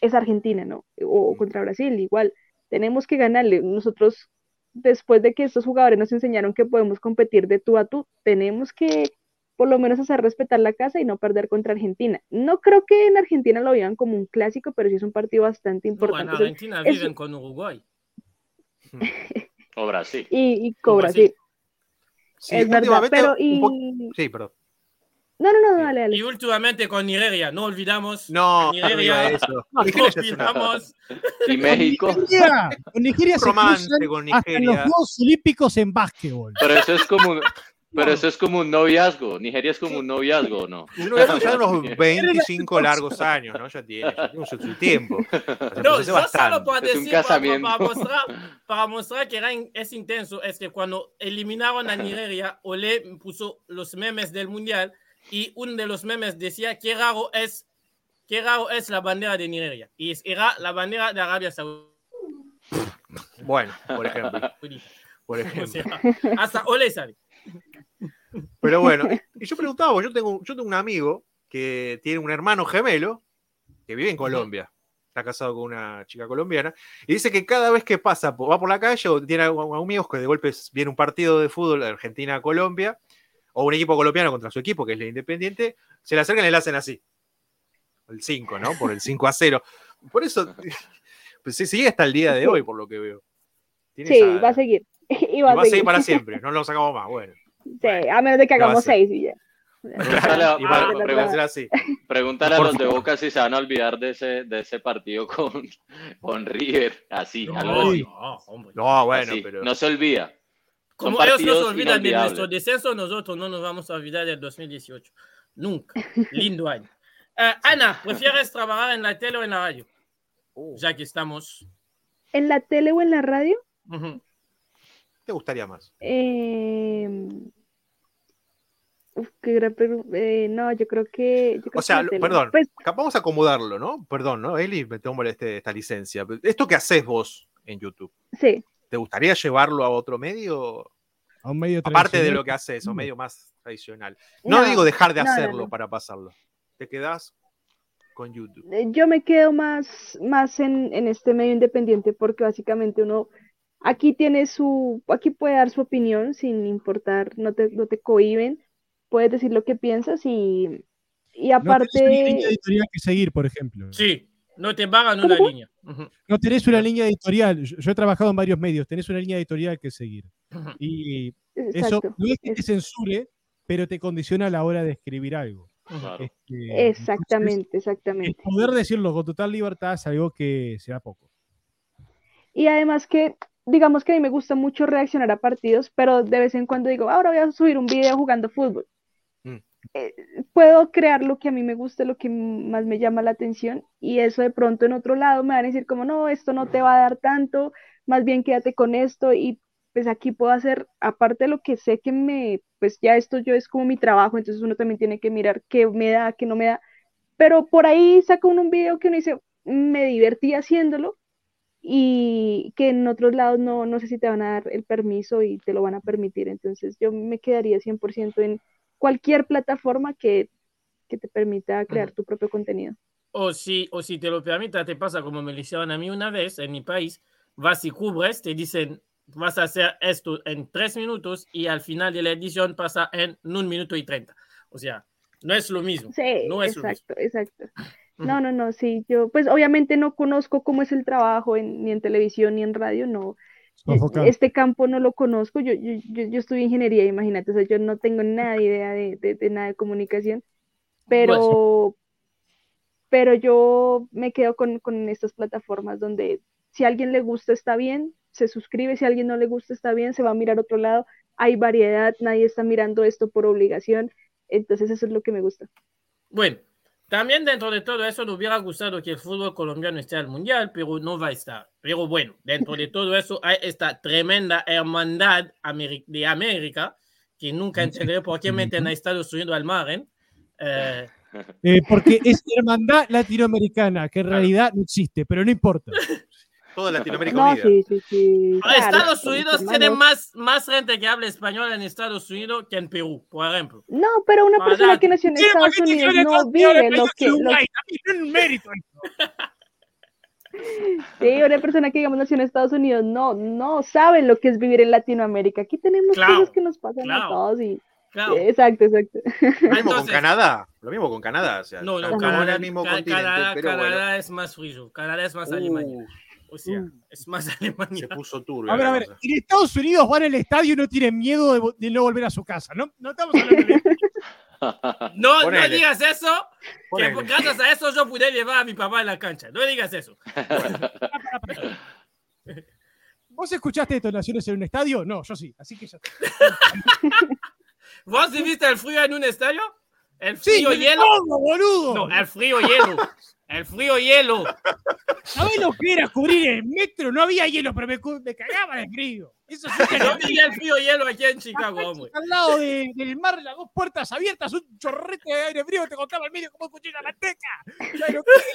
es Argentina, ¿no? O, contra Brasil, igual. Tenemos que ganarle. Nosotros, después de que estos jugadores nos enseñaron que podemos competir de tú a tú, tenemos que por lo menos hacer respetar la casa y no perder contra Argentina. No creo que en Argentina lo vean como un clásico, pero sí es un partido bastante No, en importante. Entonces, Argentina viven con Uruguay. O Brasil. y, y cobra, Brasil. sí. Sí, es verdad, pero y... Sí, perdón. No, no, no, dale, dale. Y últimamente con Nigeria, no olvidamos. No, Nigeria. eso. No Nigeria olvidamos. Y México. Nigeria, con Nigeria se Romance cruzan con hasta en los Nigeria. Juegos Olímpicos en básquetbol. Pero eso es como un, pero eso es como un noviazgo. Nigeria es como un noviazgo, ¿o ¿no? Uno ya ya unos 25 largos años, ¿no? Ya tiene, ya tiene su, su tiempo. No, yo solo bastante. para Es un decir, para, casamiento. para mostrar, para mostrar que era in- es intenso, es que cuando eliminaron a Nigeria, Ole puso los memes del mundial y uno de los memes decía qué raro es, qué raro es la bandera de Nigeria. Y era la bandera de Arabia Saudita. Bueno, por ejemplo. Por O ejemplo. sea, hasta Ole sabe. Pero bueno, y yo preguntaba, yo tengo, yo tengo un amigo que tiene un hermano gemelo que vive en Colombia. Está casado con una chica colombiana. Y dice que cada vez que pasa, va por la calle o tiene amigos que de golpe viene un partido de fútbol de Argentina-Colombia o un equipo colombiano contra su equipo, que es el Independiente, se le acercan y le hacen así. El 5, ¿no? Por el 5 a 0. Por eso, pues sí, sigue hasta el día de hoy, por lo que veo. Tiene Sí, esa- va a seguir. Y y va, va a seguir. para siempre, no lo sacamos más. Bueno, Sí, a menos de que ¿Qué va hagamos hacer? seis y ya. Pregúntale a- y va, pre- va a a los de. Boca si se van a olvidar de ese, de ese partido con, con River. Así, No, algo así. no, hombre. No, bueno, Así, pero. No se olvida. Como ellos no se olvidan de nuestro descenso, nosotros no nos vamos a olvidar del 2018. Nunca. Lindo año. Eh, Ana, ¿prefieres trabajar en la tele o en la radio? Uh, Ya que estamos. ¿En la tele o en la radio? Ujú. ¿Te gustaría más? Eh, uf, qué gran eh, no, yo creo que. yo creo O sea, que perdón, Pues, Vamos a acomodarlo, ¿no? Perdón, ¿no? Eli, me tomo este- esta licencia. Esto que haces vos en YouTube, sí. ¿te gustaría llevarlo a otro medio? A un medio Aparte de lo que haces, un medio más tradicional. No, No, digo dejar de no, hacerlo no. para pasarlo. Te quedás con YouTube. Eh, Yo me quedo más, más en, en este medio independiente porque básicamente uno aquí tiene su, aquí puede dar su opinión sin importar, no te, no te cohíben, puedes decir lo que piensas y, y No tenés una aparte, línea editorial que seguir, por ejemplo. Sí, no te pagan ¿Cómo, una cómo? línea. No tenés una línea editorial. Yo, yo he trabajado en varios medios. Tenés una línea editorial que seguir. Y eso exacto, no es que te censure, pero te condiciona a la hora de escribir algo. Claro. Este, exactamente, el exactamente. poder decirlo con total libertad es algo que se da poco. Y además que, digamos que a mí me gusta mucho reaccionar a partidos, pero de vez en cuando digo, ahora voy a subir un video jugando fútbol. Mm. Eh, puedo crear lo que a mí me gusta, lo que más me llama la atención, y eso de pronto en otro lado me van a decir como, no, esto no te va a dar tanto, más bien quédate con esto, y pues aquí puedo hacer, aparte de lo que sé que me, pues ya esto yo es como mi trabajo, entonces uno también tiene que mirar qué me da, qué no me da, pero por ahí saca uno un video que uno dice, me divertí haciéndolo, y que en otros lados no, no sé si te van a dar el permiso y te lo van a permitir. Entonces yo me quedaría 100% en cualquier plataforma que, que te permita crear tu propio contenido. O si, o si te lo permita, te pasa como me lo hicieron a mí una vez en mi país, vas y cubres, te dicen, vas a hacer esto en tres minutos y al final de la edición pasa en un minuto y treinta. O sea, no es lo mismo. Sí, no es lo mismo. exacto, exacto. No, no, no, sí, yo pues obviamente no conozco cómo es el trabajo en- ni en televisión ni en radio, no. Este campo no lo conozco, yo, yo, yo, yo estudié ingeniería, imagínate, o sea, yo no tengo nada de idea de, de- de nada de comunicación, pero, pero yo me quedo con, con estas plataformas donde si a alguien le gusta está bien, se suscribe, si a alguien no le gusta está bien, se va a mirar otro lado, hay variedad, nadie está mirando esto por obligación, entonces eso es lo que me gusta. Bueno, también dentro de todo eso nos hubiera gustado que el fútbol colombiano esté al mundial, pero no va a estar. Pero bueno, dentro de todo eso hay esta tremenda hermandad de América que nunca entenderé por qué meten a Estados Unidos al mar. ¿eh? Eh, Eh, porque es hermandad latinoamericana, que en realidad no existe, pero no importa. Toda Latinoamérica No, unida. sí, sí, sí. claro, Estados Unidos tiene más, más gente que habla español en Estados Unidos que en Perú, por ejemplo. No, pero una Para persona que nació en Estados Unidos no vive lo que, lo- es un mérito. sí, una persona que digamos nació en Estados Unidos no, no sabe lo que es vivir en Latinoamérica. Aquí tenemos Claro, cosas que nos pasan claro. a todos y Claro. exacto, exacto. Lo mismo con Canadá. Lo mismo con Canadá. O sea, No, no, Canadá, el mismo Ca- continente, Canadá, pero Canadá es más frío. Canadá es más bueno. Alemania. Uh, O sea, es más se Alemania. puso turbio. A ver, a ver, cosa. en Estados Unidos van al estadio y no tienen miedo de, no volver a su casa, ¿no? No estamos hablando de No, no digas eso, que gracias a eso yo pude llevar a mi papá a la cancha. No digas eso. ¿Vos escuchaste detonaciones en un estadio? No, yo sí, así que ya está. ¿Vos viviste el frío en un estadio? ¿El ¡Sí, frío hielo? todo, boludo! No, el frío hielo. El frío hielo. ¿Sabés lo que era cubrir el metro? No había hielo, pero me, cagaba de frío. Eso sí que Yo el frío hielo aquí en Chicago, hombre. Al lado de- del mar, las dos puertas abiertas, un chorrete de aire frío te contaba al medio como un cuchillo de manteca.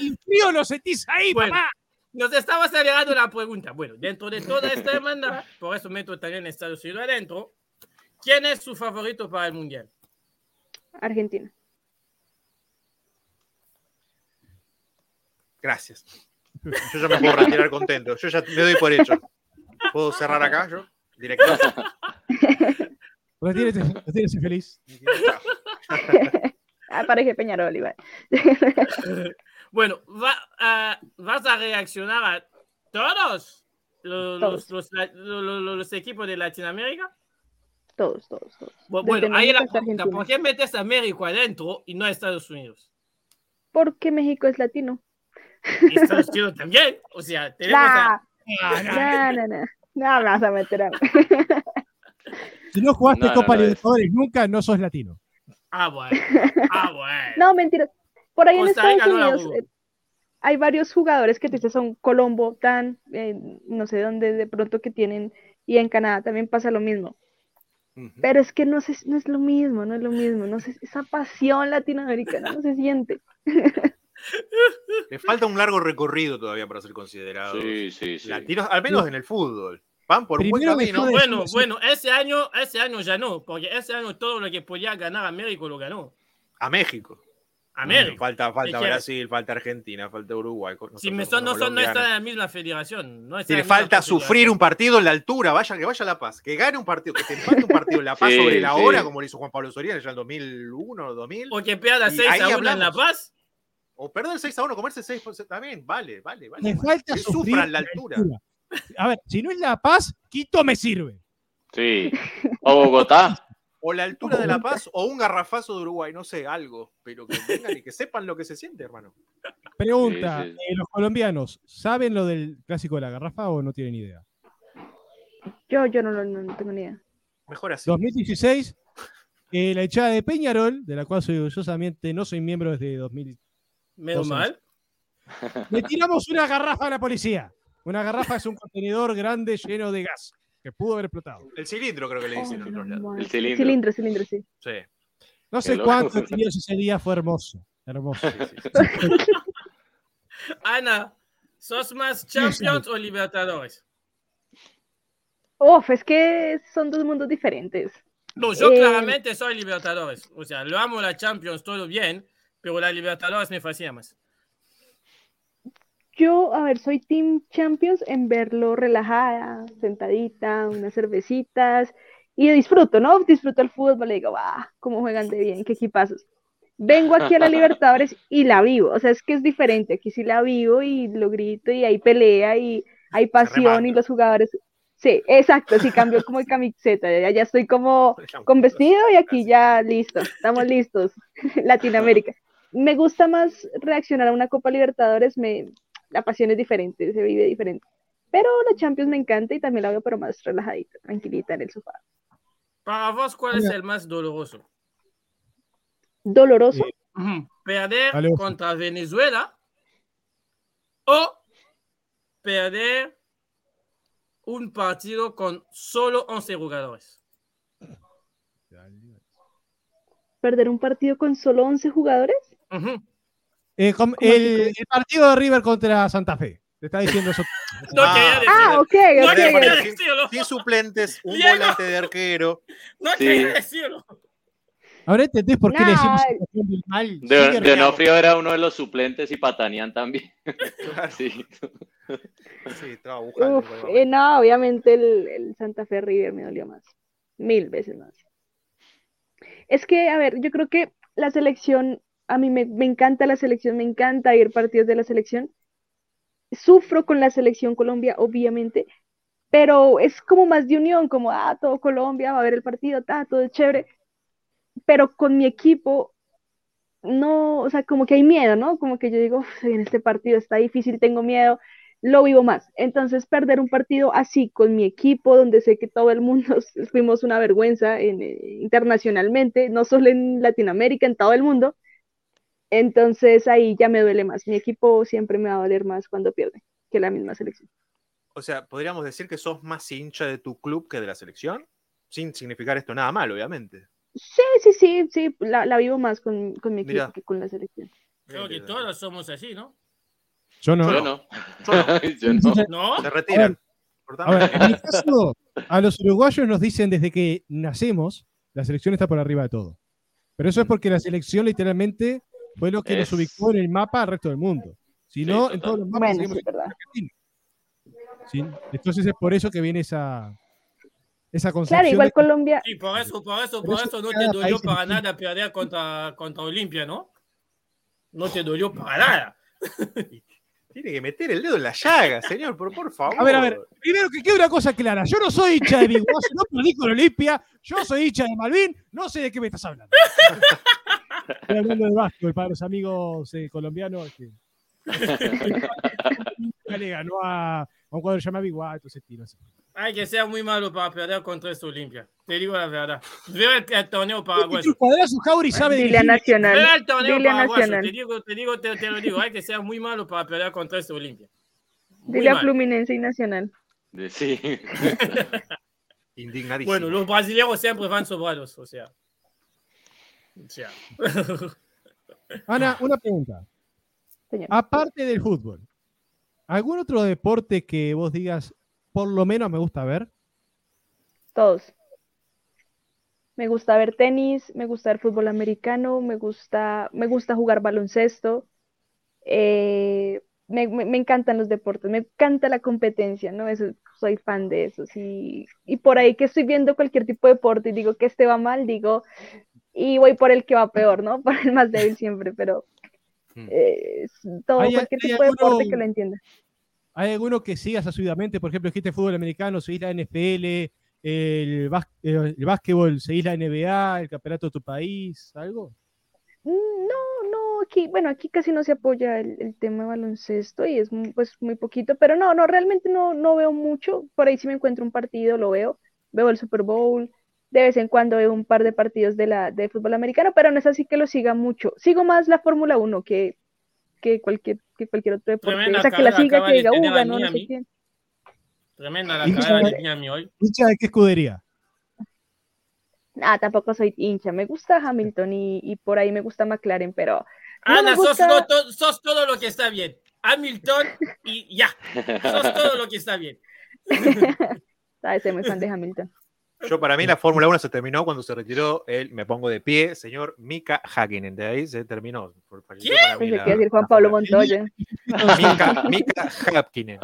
El frío lo sentís ahí, Bueno. papá. Nos estaba acelerando la pregunta. Bueno, dentro de toda esta demanda, por eso meto también Estados Unidos adentro, ¿quién es su favorito para el Mundial? Argentina. Gracias. Yo ya me puedo retirar contento. Yo ya me doy por hecho. ¿Puedo cerrar acá yo? Directo. Retírese, retírese feliz. Ah, pareja Peñarol, Iván. Bueno, va- ah, ¿vas a reaccionar a todos los, Todos. los- los- los- equipos de Latinoamérica? Todos, todos, todos. Bu- Desde Bueno, ahí la México hasta pregunta, ¿por qué metes a México adentro y no a Estados Unidos? Porque México es latino. Y Estados Unidos también. O sea, tenemos a... Nah, no, no, no. No me vas a meter a Si no jugaste No, Copa no, es- Libertadores nunca, no sos latino. Ah, bueno. Ah, bueno. No, mentira. Por ahí en Costa Rica Estados Unidos eh, hay varios jugadores que te dicen son Colombo, tan, eh, no sé dónde de pronto que tienen, y en Canadá también pasa lo mismo. Ujú. Pero es que no, sé, no es lo mismo, no es lo mismo, no sé, esa pasión latinoamericana no se siente. Le falta un largo recorrido todavía para ser considerados Sí, sí, sí. latinos, al menos en el fútbol. Van por un buen Primero camino. Bueno, bueno, ese año, ese año ya no, porque ese año todo lo que podía ganar a México lo ganó. A México. A México. Falta, falta. Brasil, falta Argentina, falta Uruguay. Si me son, no, son, no están en la misma federación. No Si le falta sufrir un partido en la altura, vaya que vaya La Paz, que gane un partido, que se empate un partido en La Paz Sí, sobre la sí. hora, como lo hizo Juan Pablo Soriano ya en el 2001 o 2000, O que pierda Y 6 ahí a 1 en La. Paz. O perder 6 a 1, comerse 6, también, vale, vale, vale. Le vale. falta Que sufrir sufran la altura. A ver, si no es La Paz, Quito me sirve. Sí. O Bogotá. O la altura de La Paz o un garrafazo de Uruguay, no sé, algo, pero que vengan y que sepan lo que se siente, hermano. Pregunta, Sí, sí. eh, ¿los colombianos saben lo del clásico de la garrafa o no tienen idea? Yo, yo no, lo- no, no tengo ni idea. Mejor así. 2016, eh, la echada de Peñarol, de la cual soy orgullosamente no soy miembro desde 2000. Menos mal. Le tiramos una garrafa a la policía. Una garrafa es un contenedor grande lleno de gas que pudo haber explotado. El cilindro creo que le dicen en Oh, otros no, lados. madre. El cilindro. Cilindro, cilindro, sí. Sí, No sé cuántos tíos ese día fue hermoso. Hermoso. sí, sí, sí. Ana, ¿sos más Champions o Libertadores? Uf, es que son dos mundos diferentes. No, yo Eh, claramente soy Libertadores. O sea, lo amo la Champions, todo bien, pero la Libertadores me fascina más. Yo, a ver, soy Team Champions en verlo relajada, sentadita, unas cervecitas, y disfruto, ¿no? Disfruto el fútbol, le digo, va, cómo juegan de bien, qué equipazos. Vengo aquí a la Libertadores y la vivo, o sea, es que es diferente, aquí sí la vivo y lo grito y hay pelea y hay pasión y los jugadores, sí, exacto, sí cambio como de camiseta, ya, ya estoy como con vestido y aquí ya listo, estamos listos, Latinoamérica. Me gusta más reaccionar a una Copa Libertadores, me, la pasión es diferente, se vive diferente. Pero la Champions me encanta y también la veo, pero más relajadita, tranquilita en el sofá. Para vos, ¿cuál es el más doloroso? Doloroso. ¿Perder contra Venezuela o perder un partido con solo 11 jugadores? perder un partido con solo 11 jugadores. Eh, com- ¿Cómo así, el, partido de River contra Santa Fe. Te está diciendo eso. No Ah. quería decirlo. Ah, ok, No ok, quería poner- ok. decirlo. Sin suplentes, un Diego. volante de arquero. No Sí. quería decirlo. Ahora entendés por qué le decimos mal. De, Sigue de Onofrio era uno de los suplentes y Patanian también. Sí, Sí. estaba buscando. Uf, eh, no, obviamente el, el Santa Fe River me dolió más, mil veces más. Es que, a ver, yo creo que la selección, a mí me, me encanta la selección, me encanta ir partidos de la selección. Sufro con la selección Colombia, obviamente, pero es como más de unión, como, ah, todo Colombia va a ver el partido, ah, todo es chévere. Pero con mi equipo, no, o sea, como que hay miedo, ¿no? Como que yo digo, "Uf, se viene este partido, está difícil, tengo miedo lo vivo más. Entonces, perder un partido así con mi equipo, donde sé que todo el mundo fuimos una vergüenza en, eh, internacionalmente, no solo en Latinoamérica, en todo el mundo. Entonces, ahí ya me duele más. Mi equipo siempre me va a doler más cuando pierde que la misma selección. O sea, podríamos decir que sos más hincha de tu club que de la selección, sin significar esto nada mal, obviamente. Sí, sí, sí, sí, la, la vivo más con, con mi equipo Mira. que con la selección. Creo que todos somos así, ¿no? Yo no. Yo no. Yo no. Yo no. ¿No? Se retiran. A ver, en mi caso, a los uruguayos nos dicen desde que nacemos, la selección está por arriba de todo. Pero eso es porque la selección literalmente fue lo que nos Es- ubicó en el mapa al resto del mundo. Si Sí, no, en todos los mapas Bueno. Entonces es por eso que viene esa, esa concepción. Claro, igual de Colombia, Sí, por eso, por eso, por eso eso no te dolió para nada perder contra, contra Olimpia, ¿no? No te dolió para nada. Tiene que meter el dedo en la llaga, señor, pero por favor. A ver, a ver, primero que quede una cosa clara. Yo no soy hincha de Big no perdí con Olimpia. Yo soy hincha de Malvin. No sé de qué me estás hablando. Estoy hablando de básquetbol para los amigos eh, colombianos. Que... le ganó a, a un cuadro llamado Boss, entonces tiro así. Hay que ser muy malo para perder contra esta Olimpia. Te digo la verdad. Veo el, el torneo paraguayo. cuadrazo Jauri sabe Dile a dirigir. Nacional. Veo el torneo Dile a paraguayo. Nacional. Te digo, te digo, te, te lo digo. Hay que ser muy malo para perder contra esta Olimpia. Muy Dile a malo. Fluminense y Nacional. Sí. Indignadísimo. Bueno, los brasileños siempre van sobrados, o sea. Ana, una pregunta. Señor. Aparte del fútbol, ¿algún otro deporte que vos digas, por lo menos me gusta ver? Todos. Me gusta ver tenis, me gusta ver fútbol americano, me gusta, me gusta jugar baloncesto. eh, me, me- me encantan los deportes, me encanta la competencia, ¿no? Eso, soy fan de eso. sí. Y por ahí que estoy viendo cualquier tipo de deporte y digo que este va mal, digo, y voy por el que va peor, ¿no? Por el más débil siempre, pero Mm. eh, todo, ¿Hay- cualquier hay tipo de deporte que lo entienda. ¿Hay alguno que sigas asiduamente? Por ejemplo, dijiste fútbol americano, seguís la NFL, el, bás- el básquetbol, seguís la NBA, el campeonato de tu país, ¿algo? Mm, No, no, aquí, bueno, aquí casi no se apoya el, el tema de baloncesto y es mu- pues muy poquito, pero no, no, realmente no, no veo mucho. Por ahí si me encuentro un partido, lo veo. Veo el Super Bowl, de vez en cuando veo un par de partidos de la de fútbol americano, pero no es así que lo siga mucho. Sigo más la Fórmula 1 que, que cualquier, que cualquier otro deporte. Tremenda O sea, que la siga, que de diga, tener uh, ganó no sé quién. Tremenda la Hincha carrera de- Miami hoy. ¿Hincha de qué escudería? Ah, tampoco soy hincha. Me gusta Hamilton y, y por ahí me gusta McLaren, pero no Ana, sos, gusta- to- sos todo lo que está bien. Hamilton y ya. Sos todo lo que está bien. sabes, soy muy fan de Hamilton. Yo para mí la Fórmula 1 se terminó cuando se retiró el, me pongo de pie, señor Mika Hakkinen. De ahí se terminó. Por- para mí la- decir Juan Pablo Montoya. Mika, Mika Hakkinen,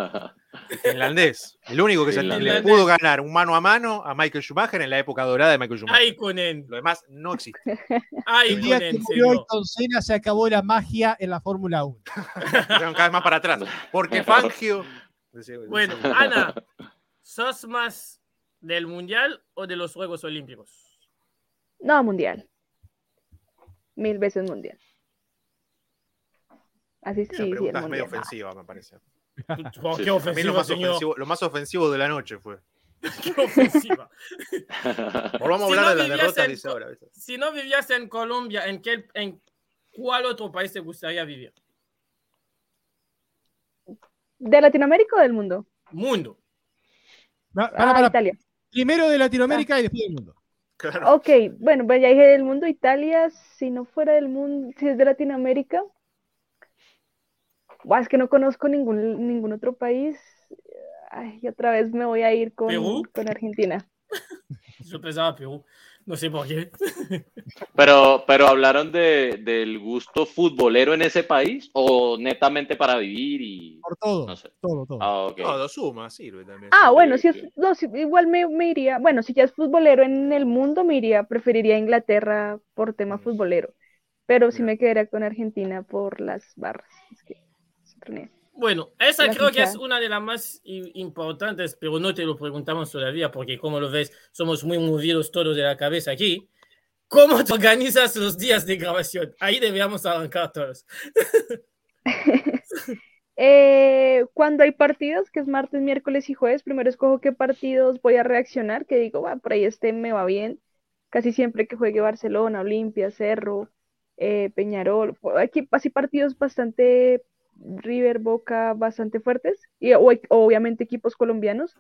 finlandés. El único que se le pudo ganar un mano a mano a Michael Schumacher en la época dorada de Michael Schumacher. Lo demás no existe. Ay, El con día que murió señor. Ayrton Senna se acabó la magia en la Fórmula 1. Fueron cada vez más para atrás. Porque Fangio. Bueno, Ana, ¿sos más del Mundial o de los Juegos Olímpicos? No, mundial. Mil veces mundial. Así sí, sí, el es medio mundial. ofensiva, me parece. ¿Por Sí, qué a A mí lo más señor? ofensivo, lo más ofensivo de la noche fue. ¿Qué ofensiva? Volvamos a Si hablar no de en dice ahora. ¿viste? Si no vivías en Colombia, ¿en, qué, ¿en cuál otro país te gustaría vivir? ¿De Latinoamérica o del mundo? Mundo. Va- Ah, para, para. Italia. Primero de Latinoamérica y después del mundo. Claro. Ok, bueno, pues ya dije del mundo, Italia, si no fuera del mundo, si es de Latinoamérica, Buah, es que no conozco ningún, ningún otro país. Ay, y otra vez me voy a ir con, ¿Perú? con Argentina. Yo pensaba Perú. No sé por qué. Pero, pero hablaron de, del gusto futbolero en ese país o netamente para vivir y Por todo. no sé. Todo, todo. Ah, ok. Todo suma, sirve también. Ah, bueno, si es, no, si- igual me, me iría, bueno, si ya es futbolero en el mundo, me iría, preferiría Inglaterra por tema Mm. futbolero, pero sí me quedaría con Argentina por las barras. Es que es. Bueno, esa creo que es una de las más importantes, pero no te lo preguntamos todavía, porque como lo ves, somos muy movidos todos de la cabeza aquí. ¿Cómo te organizas los días de grabación? Ahí deberíamos arrancar todos. Eh, cuando hay partidos, que es martes, miércoles y jueves, primero escojo qué partidos voy a reaccionar, que digo, va, por ahí este me va bien. Casi siempre que juegue Barcelona, Olimpia, Cerro, eh, Peñarol, aquí así partidos bastante River, Boca, bastante fuertes, y o- obviamente equipos colombianos.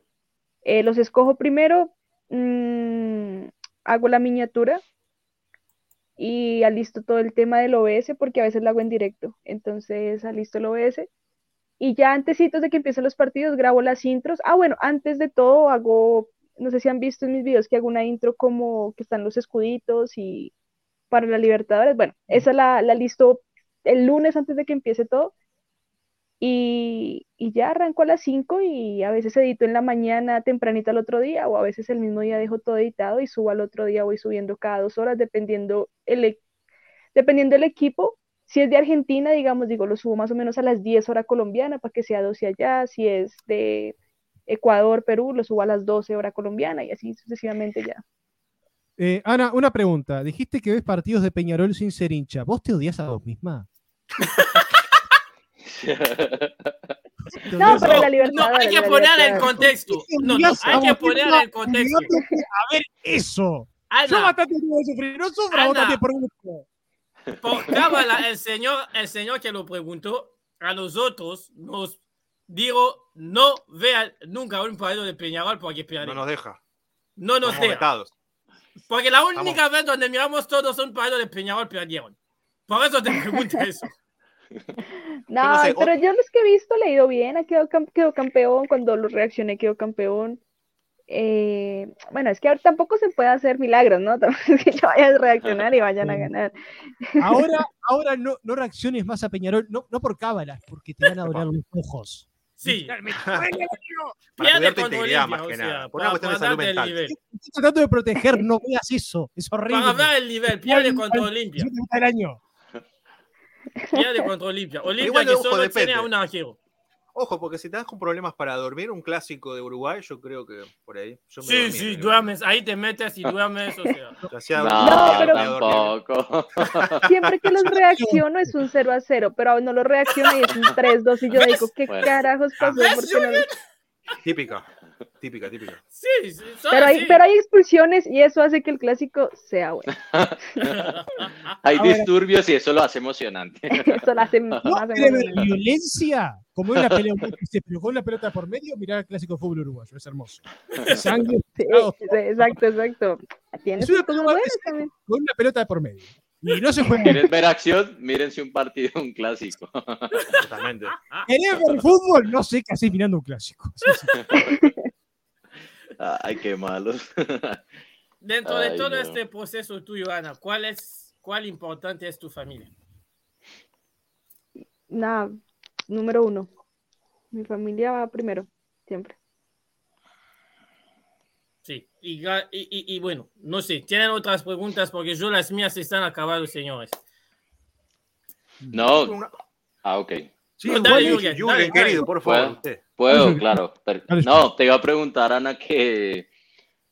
Eh, los escojo primero, mm, hago la miniatura y alisto todo el tema del OBS porque a veces lo hago en directo. Entonces alisto el OBS y ya antesitos de que empiecen los partidos grabo las intros. Ah, bueno, antes de todo hago, no sé si han visto en mis videos que hago una intro como que están los escuditos y para la Libertadores. Bueno, esa la, la listo el lunes antes de que empiece todo. Y, y ya arranco a las 5 y a veces edito en la mañana tempranito al otro día o a veces el mismo día dejo todo editado y subo al otro día, voy subiendo cada dos horas dependiendo el, e- dependiendo el equipo Si es de Argentina, digamos, digo, lo subo más o menos a las 10 horas colombiana para que sea 12 allá. Si es de Ecuador, Perú, lo subo a las 12 horas colombiana y así sucesivamente ya. Eh, Ana, una pregunta. Dijiste que ves partidos de Peñarol sin ser hincha. ¿Vos te odias a vos misma? ¿Te No, pero la libertad. No, hay que poner el contexto. No, no, hay que poner el contexto. A ver, eso. Yo Ana, bastante tengo que sufrir. No sufra, vos Ana. por gusto. por cábala, el señor, el señor que lo preguntó, a nosotros nos digo, no vean nunca un partido de Peñarol porque pierden. No nos deja. No nos Estamos deja. vetados. Porque la única vez donde miramos todos un partido de Peñarol perdieron. Por eso te pregunto eso. No, no sé, pero yo los que he visto le he ido bien, ha quedado, quedó campeón, cuando lo reaccioné quedó campeón. Eh, bueno, es que ahora tampoco se puede hacer milagros, ¿no? Tampoco es que yo vaya a reaccionar y vayan a ganar. Ahora, ahora no, no reacciones más a Peñarol, no, no por cábalas, porque te van a doler los ojos. Sí, Para pierde integridad, Olimpia, más o que sea, nada. Por una cuestión de salud mental. Estoy tratando de proteger, no veas eso. Es horrible. Para ver el nivel, pierde contra Olimpia. El año. Pierde contra Olimpia. Olimpia que solo depende. tiene a un arquero. Ojo, porque si te das con problemas para dormir, un clásico de Uruguay, yo creo que por ahí. Yo me Sí, dormí, sí, creo. duermes, ahí te metes y duermes, o sea. No, No, pero- tampoco. Siempre que los reacciono es un 0 a 0, pero no lo reacciono y es un 3 2 y yo digo, ¿qué Bueno. carajos pasó? ¿Ves, ¿Por qué no lo- Típica, típica, típica. Sí, sí, Pero hay, pero hay expulsiones y eso hace que el clásico sea bueno. Hay Ahora- disturbios y eso lo hace emocionante. Eso lo hace más emocionante. violencia, como en la pelea se pegó en la pelota por medio, mirar el clásico de fútbol uruguayo, es hermoso. Sangre Sí, sí, exacto, exacto. Es una pelota- es- también. con una pelota de por medio. Y no se juega. ¿Quieren ver acción? Mírense un partido, un clásico. Totalmente. ¿Querés ver fútbol? No sé qué haces mirando un clásico. Sí, sí. Ay, qué malos. Dentro de todo no. este proceso tuyo, Ana, ¿cuál es, cuál importante es tu familia? Nada, número uno. Mi familia va primero, siempre. Sí, y, ga- y, y- y bueno, no sé, ¿tienen otras preguntas? Porque yo las mías están acabadas, señores. No. Ah, ok. Sí, No, dale, Jürgen, Jürgen, Jürgen, dale, querido, dale. por favor. Puedo, claro. pero- no, te iba a preguntar, Ana, que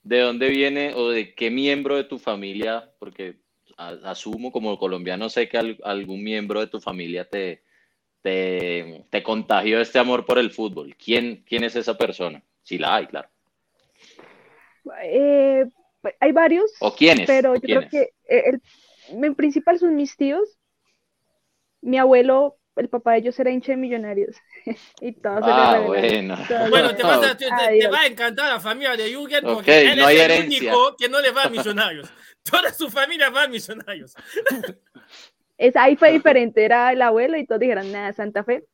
de dónde viene o de qué miembro de tu familia, porque a- asumo como colombiano sé que al- algún miembro de tu familia te, te, te contagió este amor por el fútbol. ¿Quién, quién es esa persona? Si la hay, claro. Eh, hay varios, ¿O quiénes? pero ¿O yo creo que el, en principal son mis tíos. Mi abuelo, el papá de ellos era hincha de millonarios. y todos se le Ah, revelaron. bueno. Todos- Bueno, te, vas a- te- te- va a encantar la familia de Jürgen Ok, porque él no hay es el herencia. único que no le va a millonarios. Toda su familia va a millonarios. Es, ahí fue diferente, era el abuelo y todos dijeron, nada, Santa Fe.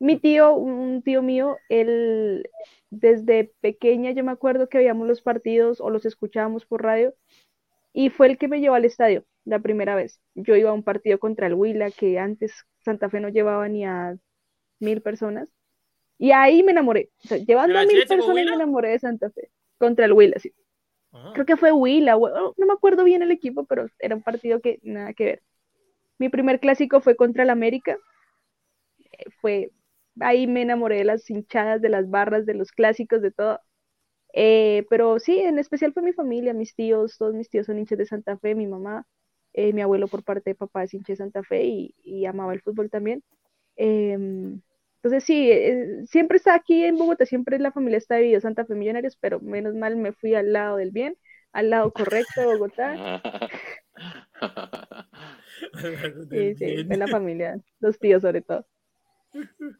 Mi tío, un tío mío, él desde pequeña yo me acuerdo que veíamos los partidos o los escuchábamos por radio y fue el que me llevó al estadio la primera vez. Yo iba a un partido contra el Huila que antes Santa Fe no llevaba ni a mil personas y ahí me enamoré. O sea, llevando ¿El a mil personas me enamoré de Santa Fe contra el Huila, sí. Creo que fue Huila, no me acuerdo bien el equipo, pero era un partido que nada que ver. Mi primer clásico fue contra el América. Eh, Fue ahí me enamoré de las hinchadas, de las barras, de los clásicos, de todo. Eh, pero sí, en especial fue mi familia, mis tíos, todos mis tíos son hinchas de Santa Fe, mi mamá, eh, mi abuelo por parte de papá es hincha de Santa Fe y, y amaba el fútbol también. Em, entonces sí, eh, siempre está aquí en Bogotá, siempre la familia está dividida, Santa Fe Millonarios, pero menos mal me fui al lado del bien, al lado correcto de Bogotá. Sí, sí, fue la familia, los tíos sobre todo.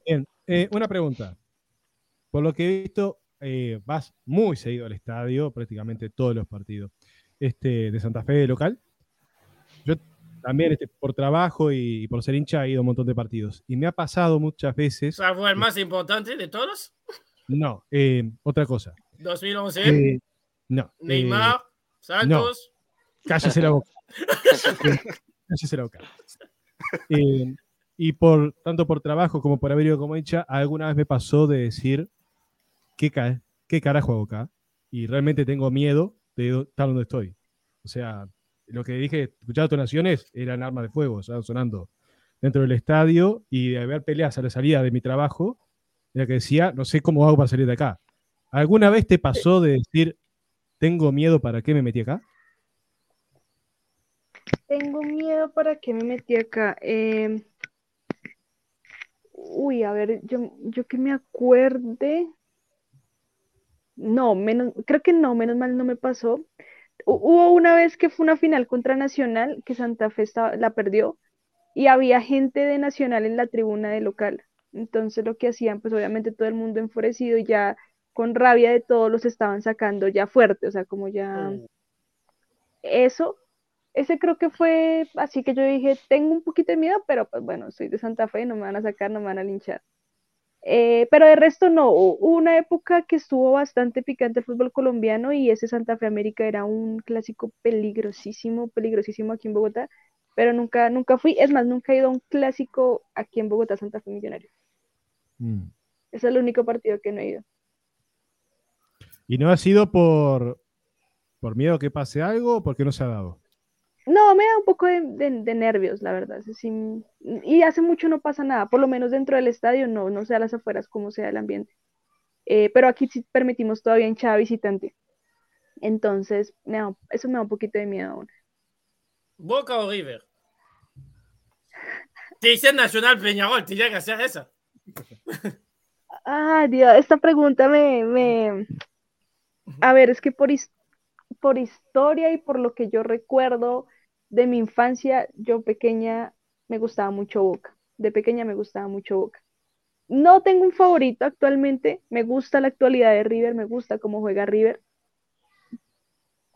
Bien, eh, una pregunta. Por lo que he visto, eh, vas muy seguido al estadio, prácticamente todos los partidos este, de Santa Fe de local. También, este, por trabajo y, por ser hincha, he ido a un montón de partidos. Y me ha pasado muchas veces. ¿Fue el más importante de todos? No, eh, otra cosa. 2011, Eh, no. eh, Neymar, Santos. cállese la boca. Eh, cállese la boca. Eh, y por tanto por trabajo como por haber ido como hincha, alguna vez me pasó de decir, ¿qué, ca- qué carajo hago acá? Y realmente tengo miedo de estar donde estoy. O sea, lo que dije, escuchaba donaciones eran armas de fuego, estaban sonando dentro del estadio y de ver peleas a la salida de mi trabajo, era que decía, no sé cómo hago para salir de acá. ¿Alguna vez te pasó de decir, tengo miedo, ¿para qué me metí acá? Tengo miedo para qué me metí acá. Em, uy, a ver, yo, yo que me acuerde. No, menos, creo que no, menos mal no me pasó. Hu- Hubo una vez que fue una final contra Nacional, que Santa Fe estaba- la perdió, y había gente de Nacional en la tribuna de local. Entonces lo que hacían, pues obviamente todo el mundo enfurecido y ya con rabia de todos los estaban sacando ya fuerte, o sea, como ya eso, ese creo que fue así que yo dije, tengo un poquito de miedo, pero pues bueno, soy de Santa Fe, no me van a sacar, no me van a linchar. Eh, pero de resto no, hu- hubo una época que estuvo bastante picante el fútbol colombiano y ese Santa Fe América era un clásico peligrosísimo, peligrosísimo aquí en Bogotá, pero nunca, nunca fui, es más, nunca he ido a un clásico aquí en Bogotá, Santa Fe Millonario. Mm. Ese es el único partido que no he ido. ¿Y no ha sido por, por miedo a que pase algo o porque no se ha dado? No, me da un poco de, de- de nervios, la verdad. así, y hace mucho no pasa nada, por lo menos dentro del estadio, no, no sé a las afueras cómo sea el ambiente. Eh, pero aquí sí permitimos todavía hinchada visitante. Entonces, me da- eso me da un poquito de miedo aún. ¿Boca o River? Te dice Nacional Peñarol, te llega que hacer esa. Ah, Dios, esta pregunta me, me... A ver, es que por, his- por historia y por lo que yo recuerdo de mi infancia, yo pequeña me gustaba mucho Boca. De pequeña me gustaba mucho Boca. No tengo un favorito actualmente, me gusta la actualidad de River, me gusta cómo juega River.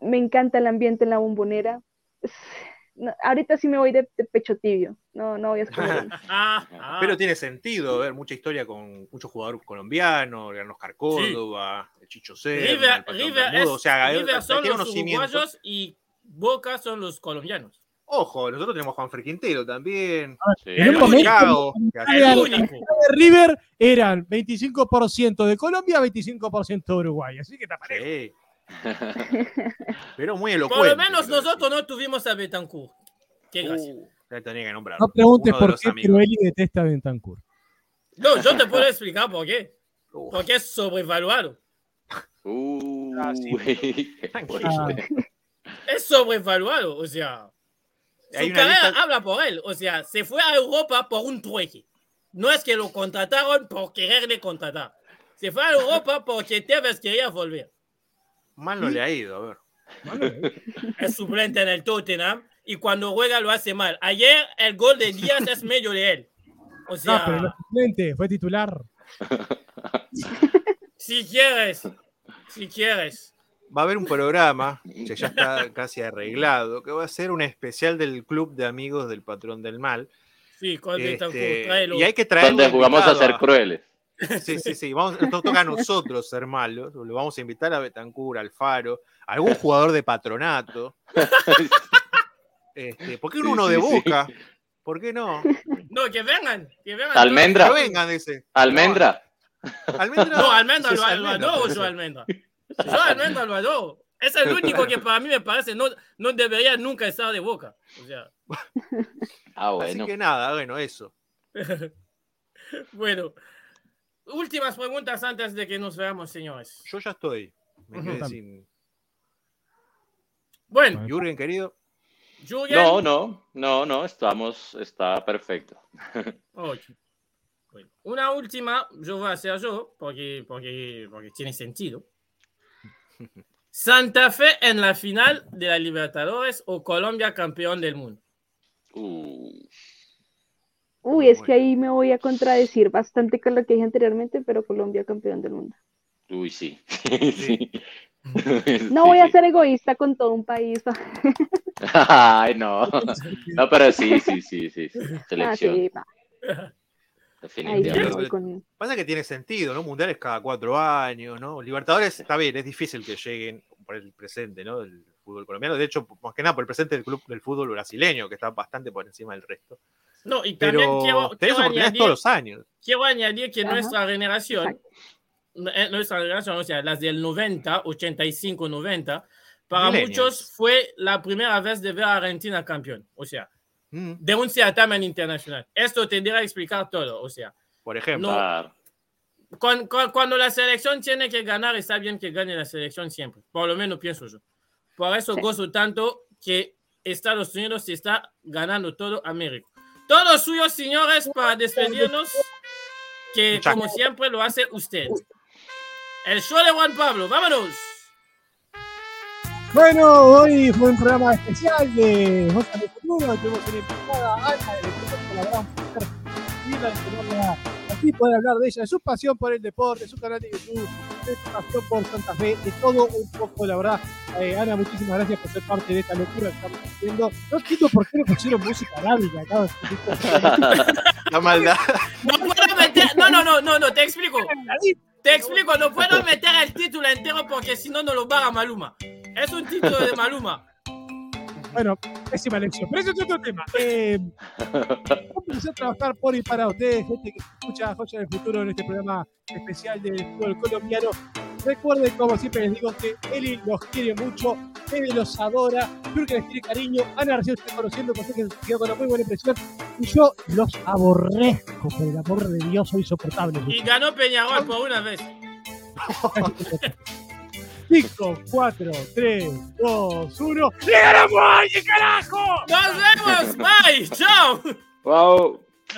Me encanta el ambiente en la bombonera. No, ahorita sí me voy de, de pecho tibio, no, no voy a escoger. Pero tiene sentido, ver mucha historia con muchos jugadores colombianos, el Oscar Córdoba, el Chicho el River, River, es- o sea, River son los conocimiento. uruguayos y Boca son los colombianos. Ojo, nosotros tenemos a Juan Frequintero también. Sí. En un el momento- Chicago, que El único. de River eran 25% de Colombia, 25% de Uruguay. Así que aparece. Sí. Pero muy Por elocuente. lo menos nosotros no tuvimos a Betancourt. Qué gracia. decir. Uh, ya tenía que nombrar. No preguntes por los qué, amigos. pero Eli detesta a Bentancur. No, yo te puedo explicar por qué. Porque es sobrevaluado. Ah, sí. Es sobrevaluado. O sea, su carrera lista- habla por él. O sea, se fue a Europa por un trueque. No es que lo contrataron por quererle contratar. Se fue a Europa porque Tevez quería volver. Mal no le ha ido, a ver. Es suplente en el Tottenham y cuando juega lo hace mal. Ayer el gol de Díaz es medio de él. O No, sea, pero no es suplente, fue titular. si quieres, si quieres. Va a haber un programa que ya está casi arreglado, que va a ser un especial del Club de Amigos del Patrón del Mal. Sí, Este, y hay que traer. Donde jugamos a ser crueles. Sí, sí, sí. Vamos, nos toca a nosotros ser malos. Lo vamos a invitar a Betancur, al Faro, a algún jugador de patronato. Este, ¿Por qué Sí, uno de sí, sí. boca? ¿Por qué no? No, que vengan, que vengan. Almendra. Que vengan, dice. Almendra. Almendra. No, Almendra Sí, lo, es lo Almendra, lo adoro. Es el único que para mí me parece no, no debería nunca estar de boca. O sea, Ah, Así que nada, bueno, eso. bueno. Últimas preguntas antes de que nos veamos, señores. Yo ya estoy. Me quedé Ujú. sin. Bueno, Jürgen, querido. Jürgen. No, no, no, no, estamos, está perfecto. Bueno, una última, yo voy a hacer yo, porque, porque, porque tiene sentido. Santa Fe en la final de la Libertadores o Colombia campeón del mundo. Uh, Uy, es que ahí me voy a contradecir bastante con lo que dije anteriormente, pero Colombia campeón del mundo. uy, sí. Sí. No voy a ser egoísta con todo un país. Ay, no. No, pero sí, sí, sí, sí. sí. Ah, Selección. Ahí sí definitivamente. con... Pasa que tiene sentido, ¿no? Mundiales cada cuatro años, ¿no? Libertadores, está bien, es difícil que lleguen por el presente, ¿no? Del fútbol colombiano. De hecho, más que nada por el presente del club del fútbol brasileño, que está bastante por encima del resto. No, y también Pero quiero, tenés quiero oportunidades añadir, todos los años. quiero añadir que Ajá. nuestra generación, Exacto. eh, nuestra generación, o sea, las del 90, 85, 90, para Millennials. muchos fue la primera vez de ver a Argentina campeón. O sea, Mm, de un certamen internacional. Esto tendría que explicar todo. O sea, Por ejemplo. No. Claro. cuan- cuan- cuando, la selección tiene que ganar, está bien que gane la selección siempre. Por lo menos pienso yo. Por eso Sí. gozo tanto que Estados Unidos se está ganando todo América. Todo suyo, señores, para despedirnos, que como siempre lo hace usted. El show de Juan Pablo, vámonos. Bueno, hoy fue un programa especial de José de Futuro. Tuvimos una invitada, Ana, de Futuro, la gran mujer. Y la tenerla aquí poder hablar de ella, de su pasión por el deporte, de su canal de YouTube, de su pasión por Santa Fe, de todo un poco, la verdad. Eh, Ana, muchísimas gracias por ser parte de esta locura que estamos haciendo. No entiendo por qué le pusieron música arábiga acá. La maldad. No puedo meter, no, no, no, no, no, te explico. Te explico, no puedo meter el título entero porque si no, no lo paga Maluma. Es un título de Maluma. Bueno, pésima elección. Pero eso es otro tema. Eh, empecé a trabajar por y para ustedes, gente que escucha Joya del Futuro en este programa especial del fútbol colombiano. Recuerden, como siempre les digo, que Eli los quiere mucho, Eve los adora, Turque les tiene cariño, Ana recién está conociendo, porque que quedó con una muy buena impresión, y yo los aborrezco, por el amor de Dios, soy insoportable. Y ganó Peñarol por una vez. 5, 4, 3, 2, 1. ¡Le ganamos a alguien, carajo! Nos vemos, bye, chao. Wow.